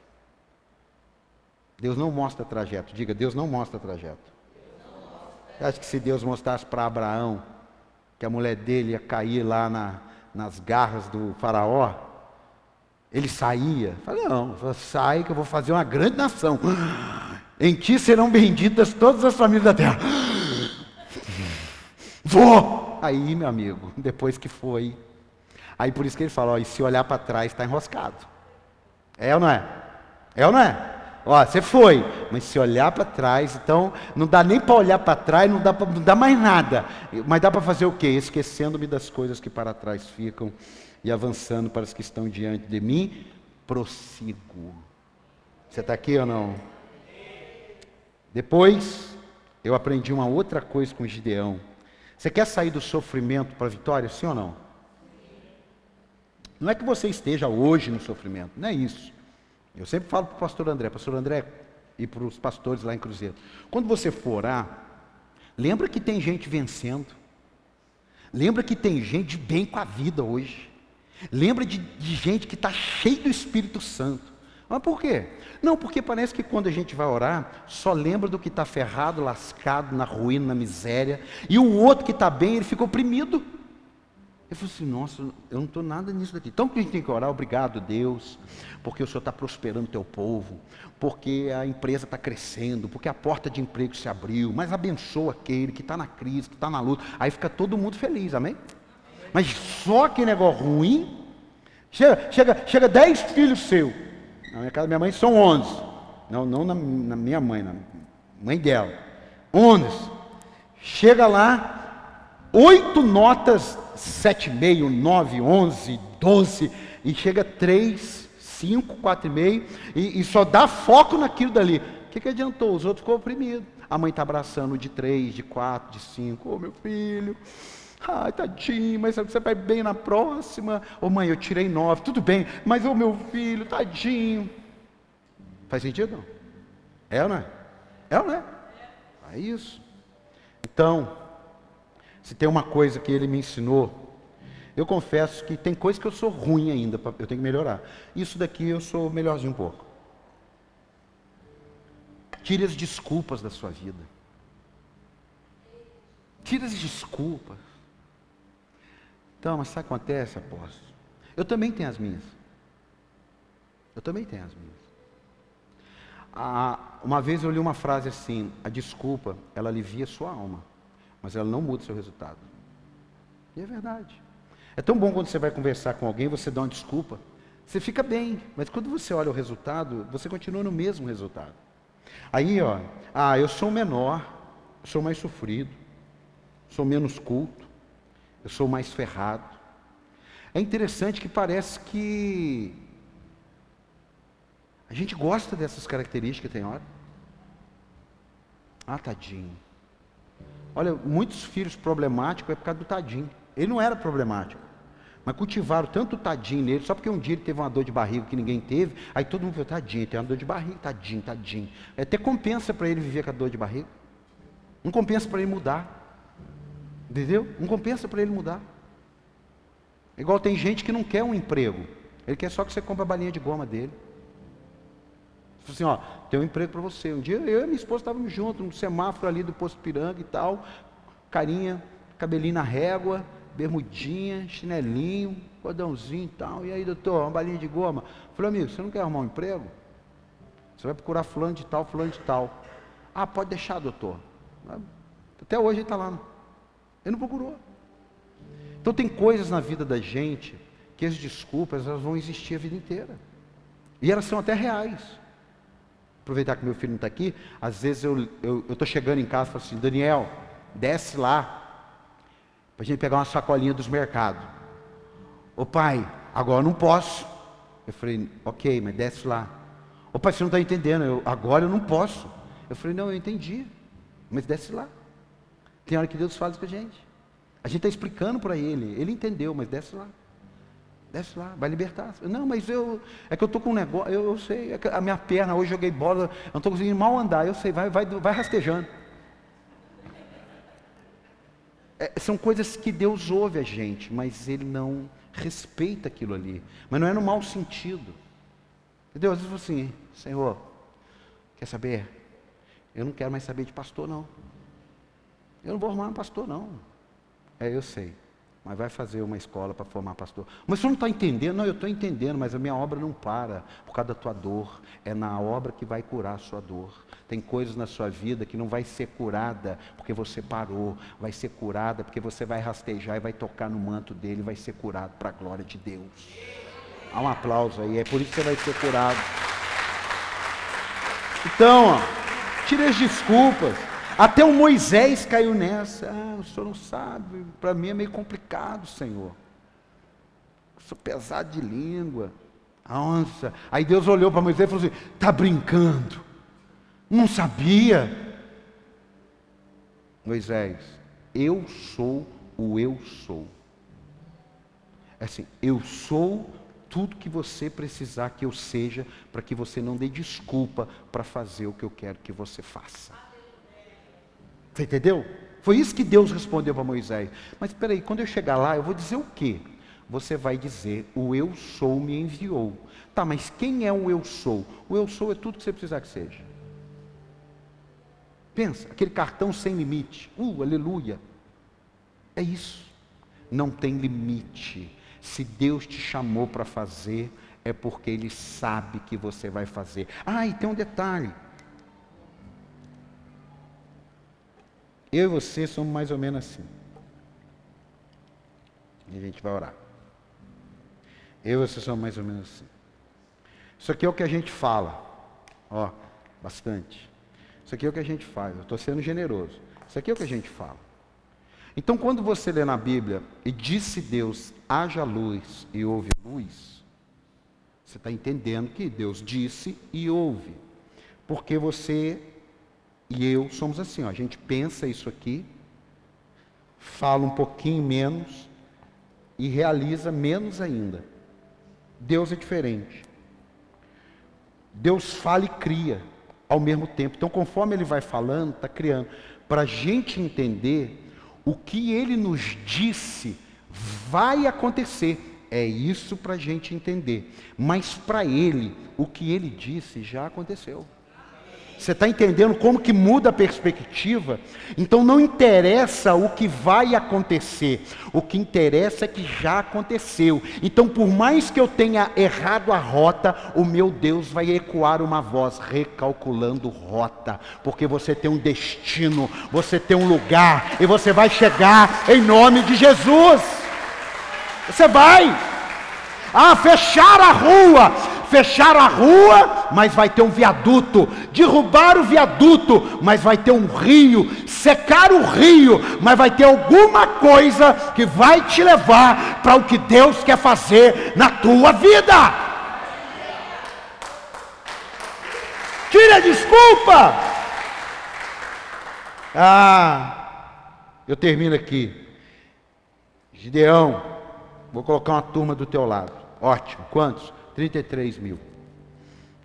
Deus não mostra trajeto. Diga, Deus não mostra trajeto. Você acha que se Deus mostrasse para Abraão que a mulher dele ia cair lá na, nas garras do faraó, ele saía? Falei, não, sai que eu vou fazer uma grande nação. Em ti serão benditas todas as famílias da terra. Vou! Aí, meu amigo, depois que foi. Aí por isso que ele fala, ó, e se olhar para trás está enroscado. É ou não é? É ou não é? Ó, você foi, mas se olhar para trás, então não dá nem para olhar para trás, não dá, pra, não dá mais nada. Mas dá para fazer o quê? Esquecendo-me das coisas que para trás ficam e avançando para as que estão diante de mim, prossigo. Você está aqui ou não? Depois, eu aprendi uma outra coisa com Gideão. Você quer sair do sofrimento para a vitória, sim ou não? Não é que você esteja hoje no sofrimento, não é isso. Eu sempre falo para o pastor André, pastor André e para os pastores lá em Cruzeiro. Quando você for orar, lembra que tem gente vencendo. Lembra que tem gente bem com a vida hoje. Lembra de, de gente que está cheio do Espírito Santo. Mas por quê? Não, porque parece que quando a gente vai orar, só lembra do que está ferrado, lascado, na ruína, na miséria, e o outro que está bem, ele fica oprimido. Eu falei assim, nossa, eu não estou nada nisso daqui. Então que a gente tem que orar, obrigado Deus, porque o Senhor está prosperando o teu povo, porque a empresa está crescendo, porque a porta de emprego se abriu, mas abençoa aquele que está na crise, que está na luta. Aí fica todo mundo feliz, amém? Mas só que negócio ruim, chega, chega, chega dez filhos seus. Na minha casa, minha mãe são onze. Não, não na, na minha mãe, na mãe dela. Onze. Chega lá, oito notas sete meio, nove, onze, doze, e chega três, cinco, quatro e meio, e, e só dá foco naquilo dali. O que, que adiantou? Os outros ficou oprimidos. A mãe está abraçando de três, de quatro, de cinco. Ô oh, meu filho, ai tadinho, mas você vai bem na próxima. Ô oh, mãe, eu tirei nove, tudo bem, mas ô oh, meu filho, tadinho. Faz sentido não? É ou não é? É ou não é? É isso. Então, se tem uma coisa que ele me ensinou, eu confesso que tem coisa que eu sou ruim ainda, eu tenho que melhorar. Isso daqui eu sou melhorzinho um pouco. Tire as desculpas da sua vida. Tire as desculpas. Então, mas sabe o que acontece, apóstolo? Eu também tenho as minhas. Eu também tenho as minhas. Ah, uma vez eu li uma frase assim: a desculpa, ela alivia sua alma mas ela não muda o seu resultado. E é verdade. É tão bom quando você vai conversar com alguém, você dá uma desculpa. Você fica bem, mas quando você olha o resultado, você continua no mesmo resultado. Aí, ó, ah, eu sou menor, sou mais sofrido, sou menos culto, eu sou mais ferrado. É interessante que parece que a gente gosta dessas características, tem hora. Ah, tadinho. Olha, muitos filhos problemáticos é por causa do tadinho. Ele não era problemático. Mas cultivaram tanto tadinho nele, só porque um dia ele teve uma dor de barriga que ninguém teve, aí todo mundo falou, tadinho, tem uma dor de barriga, tadinho, tadinho. É até compensa para ele viver com a dor de barriga. Não compensa para ele mudar. Entendeu? Não compensa para ele mudar. Igual tem gente que não quer um emprego. Ele quer só que você compre a balinha de goma dele. Assim, ó, tem um emprego para você. Um dia eu e minha esposa estávamos juntos, no semáforo ali do posto Piranga e tal, carinha, cabelinho na régua, bermudinha, chinelinho, cordãozinho e tal. E aí, doutor, uma balinha de goma. Falei, amigo, você não quer arrumar um emprego? Você vai procurar fulano de tal, fulano de tal. Ah, pode deixar, doutor. Até hoje ele está lá. Ele não procurou. Então tem coisas na vida da gente que as desculpas elas vão existir a vida inteira. E elas são até reais aproveitar que meu filho não está aqui, às vezes eu estou chegando em casa e falo assim, Daniel, desce lá, para a gente pegar uma sacolinha dos mercados. Ô pai, agora não posso. Eu falei, ok, mas desce lá. Ô pai, você não está entendendo, eu, agora eu não posso. Eu falei, não, eu entendi, mas desce lá. Tem hora que Deus fala com a gente. A gente está explicando para ele, ele entendeu, mas desce lá. Desce lá, vai libertar. Não, mas eu. É que eu estou com um negócio. Eu, eu sei. É a minha perna, hoje joguei bola, eu não estou conseguindo mal andar. Eu sei, vai, vai, vai rastejando. É, são coisas que Deus ouve a gente, mas Ele não respeita aquilo ali, mas não é no mau sentido. Entendeu? Às vezes assim, Senhor, quer saber? Eu não quero mais saber de pastor, não. Eu não vou arrumar um pastor, não. É, eu sei. Mas vai fazer uma escola para formar pastor. Mas você não está entendendo? Não, eu estou entendendo, mas a minha obra não para por causa da tua dor. É na obra que vai curar a sua dor. Tem coisas na sua vida que não vai ser curada porque você parou. Vai ser curada porque você vai rastejar e vai tocar no manto dele, vai ser curado para a glória de Deus. Há um aplauso aí, é por isso que você vai ser curado. Então, ó, tire as desculpas. Até o Moisés caiu nessa. Ah, o senhor não sabe, para mim é meio complicado, Senhor. Eu sou pesado de língua. Nossa. Aí Deus olhou para Moisés e falou assim: está brincando? Não sabia? Moisés, eu sou o eu sou. É assim, eu sou tudo que você precisar que eu seja, para que você não dê desculpa para fazer o que eu quero que você faça. Você entendeu? Foi isso que Deus respondeu para Moisés. Mas espera aí, quando eu chegar lá, eu vou dizer o quê? Você vai dizer, o eu sou me enviou. Tá, mas quem é o eu sou? O eu sou é tudo que você precisar que seja. Pensa, aquele cartão sem limite. Uh, aleluia. É isso. Não tem limite. Se Deus te chamou para fazer, é porque Ele sabe que você vai fazer. Ah, e tem um detalhe. Eu e você somos mais ou menos assim. E a gente vai orar. Eu e você somos mais ou menos assim. Isso aqui é o que a gente fala. Ó, bastante. Isso aqui é o que a gente faz. Eu estou sendo generoso. Isso aqui é o que a gente fala. Então, quando você lê na Bíblia e disse Deus, haja luz e houve luz, você está entendendo que Deus disse e houve. Porque você e eu somos assim, ó, a gente pensa isso aqui, fala um pouquinho menos e realiza menos ainda. Deus é diferente. Deus fala e cria ao mesmo tempo. Então, conforme ele vai falando, está criando. Para a gente entender o que ele nos disse vai acontecer. É isso para a gente entender. Mas para ele, o que ele disse já aconteceu. Você está entendendo como que muda a perspectiva? Então não interessa o que vai acontecer, o que interessa é que já aconteceu. Então, por mais que eu tenha errado a rota, o meu Deus vai ecoar uma voz recalculando rota, porque você tem um destino, você tem um lugar e você vai chegar em nome de Jesus. Você vai. Ah, fechar a rua, fecharam a rua, mas vai ter um viaduto, derrubar o viaduto, mas vai ter um rio, secar o rio, mas vai ter alguma coisa que vai te levar para o que Deus quer fazer na tua vida. Tira a desculpa. Ah, eu termino aqui. Gideão, vou colocar uma turma do teu lado. Ótimo. Quantos? 33 mil.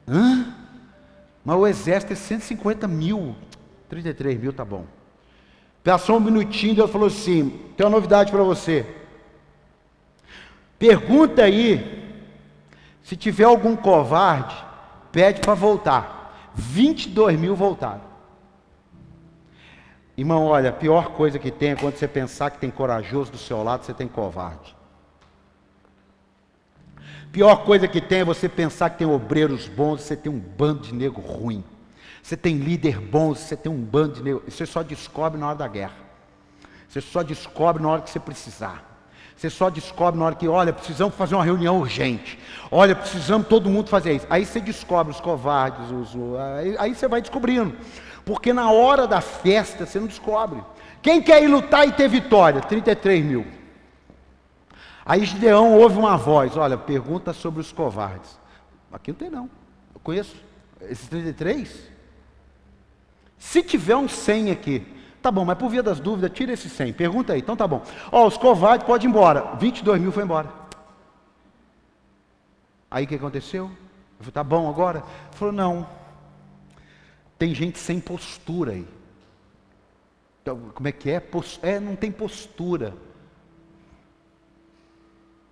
Hã? Mas o exército é 150 mil. 33 mil tá bom. Passou um minutinho, Deus falou assim: tem uma novidade para você. Pergunta aí, se tiver algum covarde, pede para voltar. 22 mil voltaram. Irmão, olha, a pior coisa que tem é quando você pensar que tem corajoso do seu lado, você tem covarde. Pior coisa que tem é você pensar que tem obreiros bons, você tem um bando de nego ruim. Você tem líder bom, você tem um bando de nego. Você só descobre na hora da guerra. Você só descobre na hora que você precisar. Você só descobre na hora que, olha, precisamos fazer uma reunião urgente. Olha, precisamos todo mundo fazer isso. Aí você descobre os covardes, os, aí, aí você vai descobrindo. Porque na hora da festa você não descobre. Quem quer ir lutar e ter vitória? 33 mil. Aí Gideão ouve uma voz: Olha, pergunta sobre os covardes. Aqui não tem, não. Eu conheço. Esses 33? Se tiver um 100 aqui, tá bom, mas por via das dúvidas, tira esse 100. Pergunta aí, então tá bom. Ó, os covardes podem ir embora. 22 mil foi embora. Aí o que aconteceu? Eu falei, tá bom agora? Ele falou, não. Tem gente sem postura aí. Então, como é que é? Post... É, não tem postura.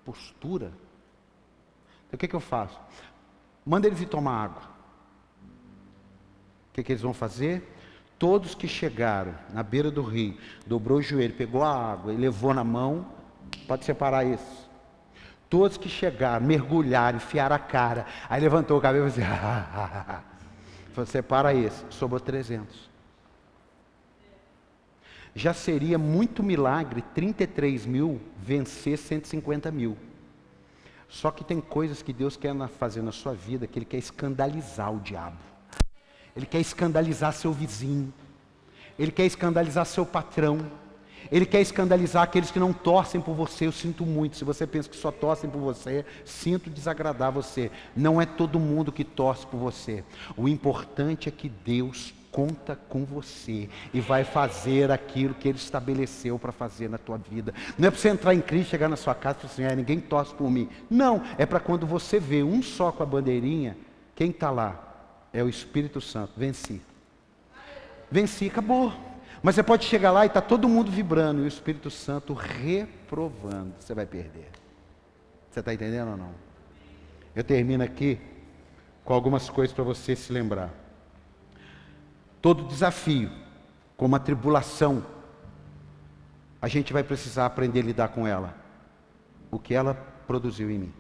Postura. Então o que, que eu faço? Manda eles ir tomar água. O que, que eles vão fazer? Todos que chegaram na beira do rio, dobrou o joelho, pegou a água e levou na mão, pode separar isso. Todos que chegaram, mergulharam, enfiaram a cara, aí levantou o cabelo e disse, ah, Falou, separa esse, sobrou 300. Já seria muito milagre 33 mil vencer 150 mil. Só que tem coisas que Deus quer fazer na sua vida que Ele quer escandalizar o diabo. Ele quer escandalizar seu vizinho. Ele quer escandalizar seu patrão. Ele quer escandalizar aqueles que não torcem por você. Eu sinto muito. Se você pensa que só torcem por você, sinto desagradar você. Não é todo mundo que torce por você. O importante é que Deus conta com você e vai fazer aquilo que Ele estabeleceu para fazer na tua vida. Não é para você entrar em Cristo, chegar na sua casa e falar assim, ah, ninguém torce por mim. Não, é para quando você vê um só com a bandeirinha, quem está lá? É o Espírito Santo. Venci. Venci, acabou. Mas você pode chegar lá e está todo mundo vibrando e o Espírito Santo reprovando. Você vai perder. Você está entendendo ou não? Eu termino aqui com algumas coisas para você se lembrar. Todo desafio, como a tribulação, a gente vai precisar aprender a lidar com ela. O que ela produziu em mim.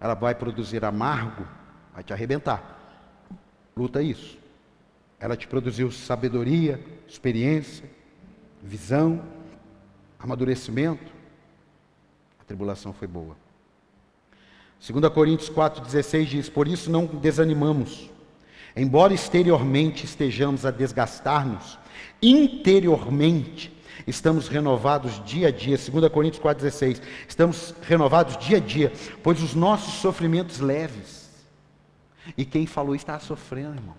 Ela vai produzir amargo, vai te arrebentar. Luta isso. Ela te produziu sabedoria, experiência, visão, amadurecimento. A tribulação foi boa. 2 Coríntios 4,16 diz: Por isso não desanimamos, embora exteriormente estejamos a desgastar-nos, interiormente estamos renovados dia a dia. 2 Coríntios 4,16: Estamos renovados dia a dia, pois os nossos sofrimentos leves. E quem falou está sofrendo, irmão.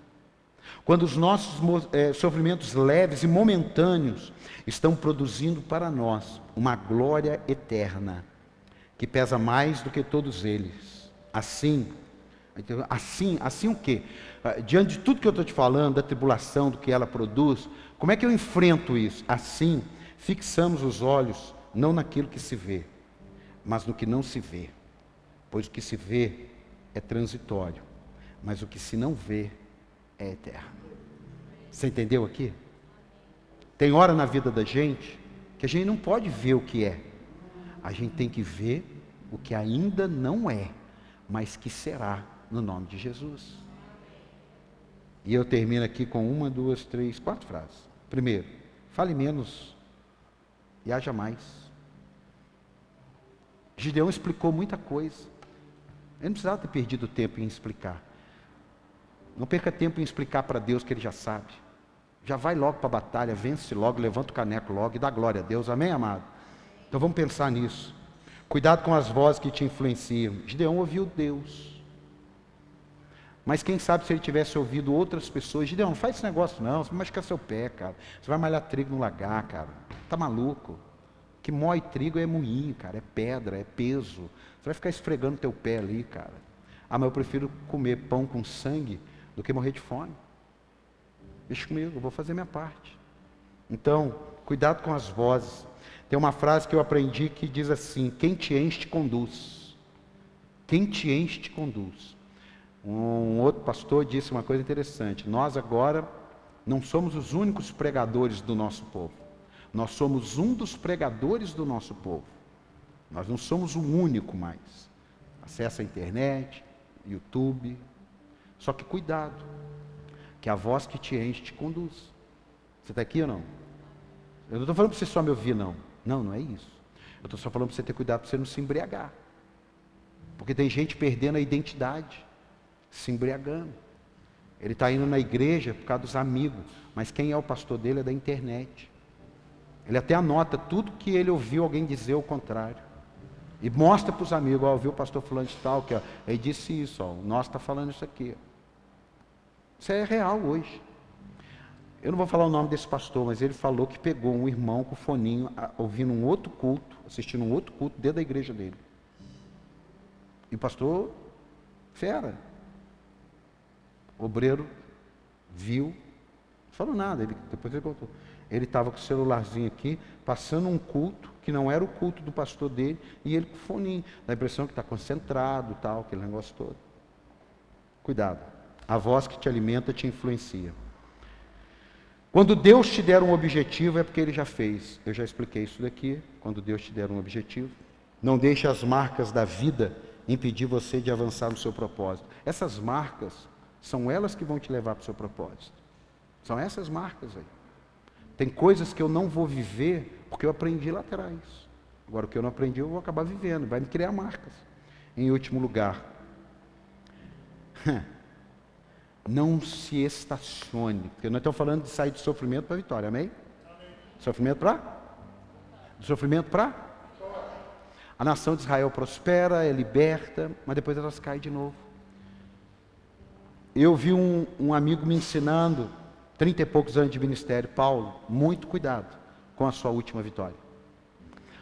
Quando os nossos é, sofrimentos leves e momentâneos estão produzindo para nós uma glória eterna, que pesa mais do que todos eles. Assim, assim, assim o quê? Ah, diante de tudo que eu estou te falando, da tribulação, do que ela produz, como é que eu enfrento isso? Assim, fixamos os olhos não naquilo que se vê, mas no que não se vê. Pois o que se vê é transitório, mas o que se não vê é eterno. Você entendeu aqui? Tem hora na vida da gente que a gente não pode ver o que é. A gente tem que ver o que ainda não é, mas que será no nome de Jesus. E eu termino aqui com uma, duas, três, quatro frases. Primeiro, fale menos e haja mais. Gideão explicou muita coisa. Ele não precisava ter perdido tempo em explicar. Não perca tempo em explicar para Deus que Ele já sabe. Já vai logo para a batalha, vence logo, levanta o caneco logo e dá glória a Deus. Amém, amado? Então vamos pensar nisso. Cuidado com as vozes que te influenciam. Gideão ouviu Deus. Mas quem sabe se ele tivesse ouvido outras pessoas, Gideão, não faz esse negócio não, você vai machucar seu pé, cara. Você vai malhar trigo no lagar, cara. Tá maluco? Que mói trigo é moinho, cara, é pedra, é peso. Você vai ficar esfregando teu pé ali, cara. Ah, mas eu prefiro comer pão com sangue do que morrer de fome. Deixa comigo, eu vou fazer minha parte. Então, cuidado com as vozes. Tem uma frase que eu aprendi que diz assim: quem te enche te conduz. Quem te enche te conduz. Um outro pastor disse uma coisa interessante: nós agora não somos os únicos pregadores do nosso povo. Nós somos um dos pregadores do nosso povo. Nós não somos o único mais. Acesse a internet, YouTube, só que cuidado, que a voz que te enche te conduz. Você está aqui ou não? Eu não estou falando para você só me ouvir, não. Não, não é isso. Eu estou só falando para você ter cuidado para você não se embriagar. Porque tem gente perdendo a identidade, se embriagando. Ele está indo na igreja por causa dos amigos, mas quem é o pastor dele é da internet. Ele até anota tudo que ele ouviu alguém dizer o contrário. E mostra para os amigos, ó, ouviu o pastor fulano de tal, que ó, ele disse isso, ó, o nosso está falando isso aqui. Isso é real hoje. Eu não vou falar o nome desse pastor, mas ele falou que pegou um irmão com foninho, ouvindo um outro culto, assistindo um outro culto dentro da igreja dele. E o pastor, fera. Obreiro viu, não falou nada, ele, depois ele contou. Ele estava com o celularzinho aqui, passando um culto, que não era o culto do pastor dele, e ele com o foninho. Dá a impressão que está concentrado, tal, aquele negócio todo. Cuidado. A voz que te alimenta te influencia. Quando Deus te der um objetivo, é porque Ele já fez. Eu já expliquei isso daqui. Quando Deus te der um objetivo, não deixe as marcas da vida impedir você de avançar no seu propósito. Essas marcas são elas que vão te levar para o seu propósito. São essas marcas aí. Tem coisas que eu não vou viver porque eu aprendi lá atrás. Agora, o que eu não aprendi, eu vou acabar vivendo. Vai me criar marcas. Em último lugar, não se estacione. Porque nós estamos falando de sair de sofrimento para vitória, amém? amém. Sofrimento para? Sofrimento para? A nação de Israel prospera, é liberta, mas depois elas caem de novo. Eu vi um, um amigo me ensinando, trinta e poucos anos de ministério, Paulo, muito cuidado com a sua última vitória.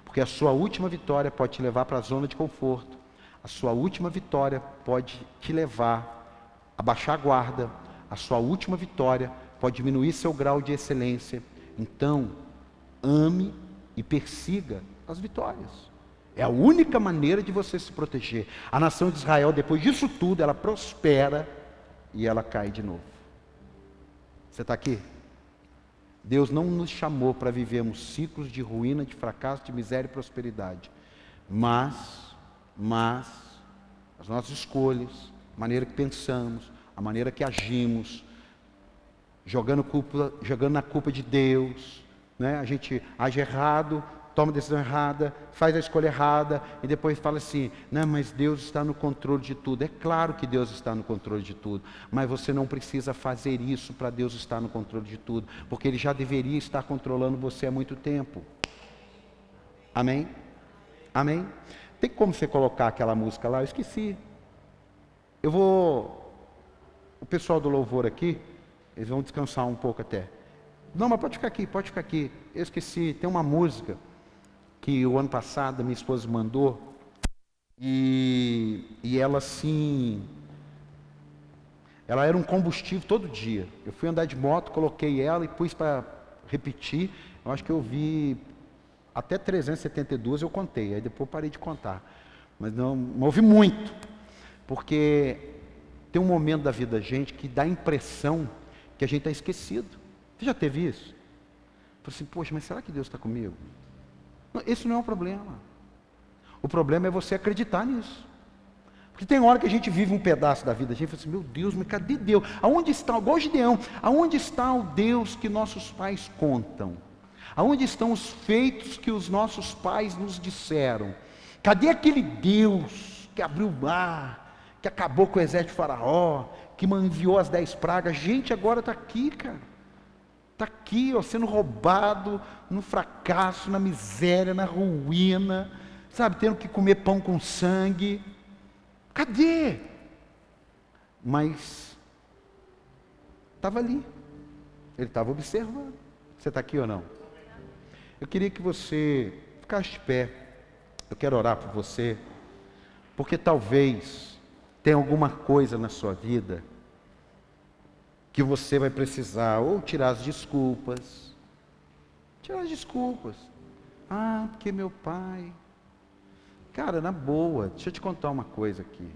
Porque a sua última vitória pode te levar para a zona de conforto. A sua última vitória pode te levar a baixar a guarda, a sua última vitória pode diminuir seu grau de excelência. Então, ame e persiga as vitórias. É a única maneira de você se proteger. A nação de Israel, depois disso tudo, ela prospera e ela cai de novo. Você está aqui? Deus não nos chamou para vivermos ciclos de ruína, de fracasso, de miséria e prosperidade. Mas, mas, as nossas escolhas, a maneira que pensamos, a maneira que agimos, jogando, culpa, jogando na culpa de Deus. Né? A gente age errado, toma a decisão errada, faz a escolha errada e depois fala assim: não, mas Deus está no controle de tudo. É claro que Deus está no controle de tudo, mas você não precisa fazer isso para Deus estar no controle de tudo, porque Ele já deveria estar controlando você há muito tempo. Amém? Amém? Tem como você colocar aquela música lá? Eu esqueci. Eu vou. O pessoal do louvor aqui, eles vão descansar um pouco até. Não, mas pode ficar aqui, pode ficar aqui. Eu esqueci, tem uma música que o ano passado minha esposa mandou. E, e ela assim. Ela era um combustível todo dia. Eu fui andar de moto, coloquei ela e pus para repetir. Eu acho que eu vi até 372 eu contei, aí depois parei de contar. Mas não, não ouvi muito. Porque tem um momento da vida da gente que dá a impressão que a gente está esquecido. Você já teve isso? Falei assim, poxa, mas será que Deus está comigo? Esse não é o problema. O problema é você acreditar nisso. Porque tem hora que a gente vive um pedaço da vida, a gente fala assim, meu Deus, mas cadê Deus? Aonde está, igual Gideão, aonde está o Deus que nossos pais contam? Aonde estão os feitos que os nossos pais nos disseram? Cadê aquele Deus que abriu o mar, que acabou com o exército de Faraó, que enviou as dez pragas. Gente, agora está aqui, cara. Está aqui, ó, sendo roubado no fracasso, na miséria, na ruína, sabe, tendo que comer pão com sangue. Cadê? Mas estava ali. Ele estava observando. Você está aqui ou não? Eu queria que você ficasse de pé. Eu quero orar por você, porque talvez tem alguma coisa na sua vida que você vai precisar ou tirar as desculpas. Tirar as desculpas. Ah, porque meu pai. Cara, na boa, deixa eu te contar uma coisa aqui.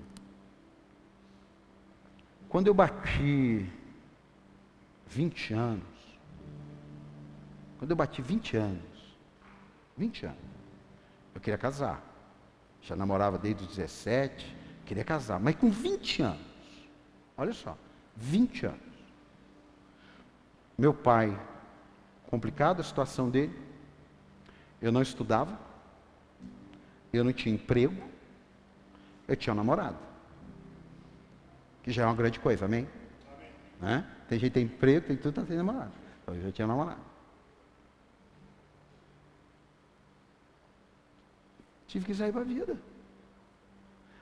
Quando eu bati 20 anos, quando eu bati 20 anos, 20 anos, eu queria casar. Já namorava desde os 17, queria casar, mas com 20 anos. Olha só, 20 anos. Meu pai, complicada a situação dele, eu não estudava, eu não tinha emprego, eu tinha um namorado. Que já é uma grande coisa, amém? amém. Né? Tem gente que tem emprego, tem tudo, não tem namorado. Então eu já tinha namorado. Tive que sair para a vida.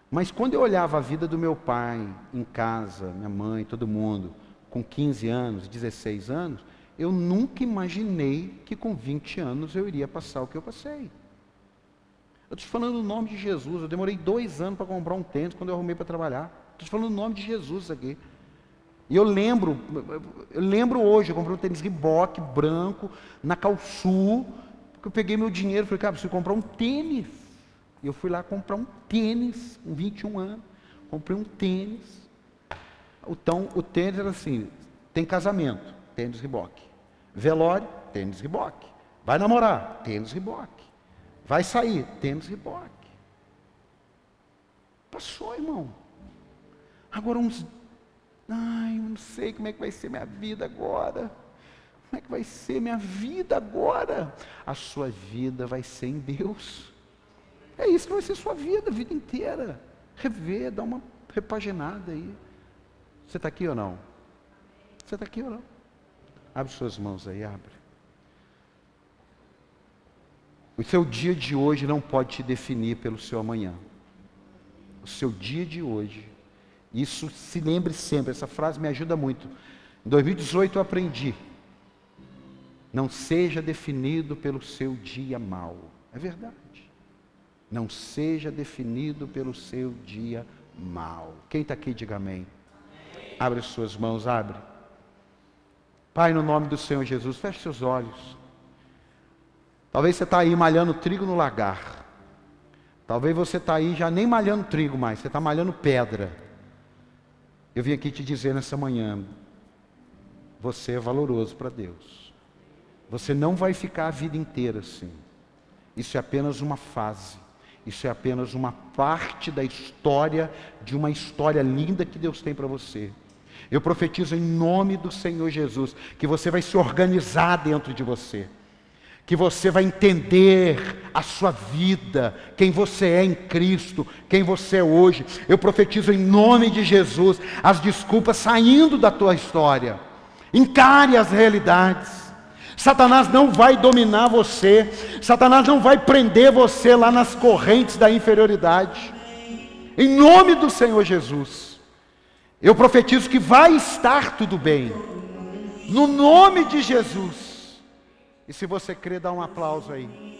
Mas quando eu olhava a vida do meu pai em casa, minha mãe, todo mundo, com 15 anos, 16 anos, eu nunca imaginei que com 20 anos eu iria passar o que eu passei. Eu estou falando o nome de Jesus. Eu demorei dois anos para comprar um tênis quando eu arrumei para trabalhar. Estou falando o nome de Jesus aqui. E eu lembro, eu lembro hoje, eu comprei um tênis Reebok branco na Calçu, porque eu peguei meu dinheiro e falei, cara, preciso comprar um tênis. E eu fui lá comprar um tênis, com 21 anos, comprei um tênis. Então, o tênis era assim, tem casamento, tênis Reebok. Velório, tênis Reebok. Vai namorar, tênis Reebok. Vai sair, tênis Reebok. Passou, irmão. Agora uns Ai, eu não sei como é que vai ser minha vida agora. Como é que vai ser minha vida agora? A sua vida vai ser em Deus. É isso que vai ser sua vida, a vida inteira. Rever, dar uma repaginada aí. Você está aqui ou não? Você está aqui ou não? Abre suas mãos aí, abre. O seu dia de hoje não pode te definir pelo seu amanhã. O seu dia de hoje isso se lembre sempre, essa frase me ajuda muito. Em 2018 eu aprendi. Não seja definido pelo seu dia mal. É verdade. Não seja definido pelo seu dia mal. Quem está aqui, diga amém. Abre as suas mãos, abre. Pai, no nome do Senhor Jesus, feche seus olhos. Talvez você está aí malhando trigo no lagar. Talvez você está aí já nem malhando trigo mais, você está malhando pedra. Eu vim aqui te dizer nessa manhã: você é valoroso para Deus. Você não vai ficar a vida inteira assim. Isso é apenas uma fase. Isso é apenas uma parte da história, de uma história linda que Deus tem para você. Eu profetizo em nome do Senhor Jesus que você vai se organizar dentro de você que você vai entender a sua vida, quem você é em Cristo, quem você é hoje. Eu profetizo em nome de Jesus as desculpas saindo da tua história. Encare as realidades. Satanás não vai dominar você, Satanás não vai prender você lá nas correntes da inferioridade. Em nome do Senhor Jesus, eu profetizo que vai estar tudo bem. No nome de Jesus. E se você crê, dá um aplauso aí.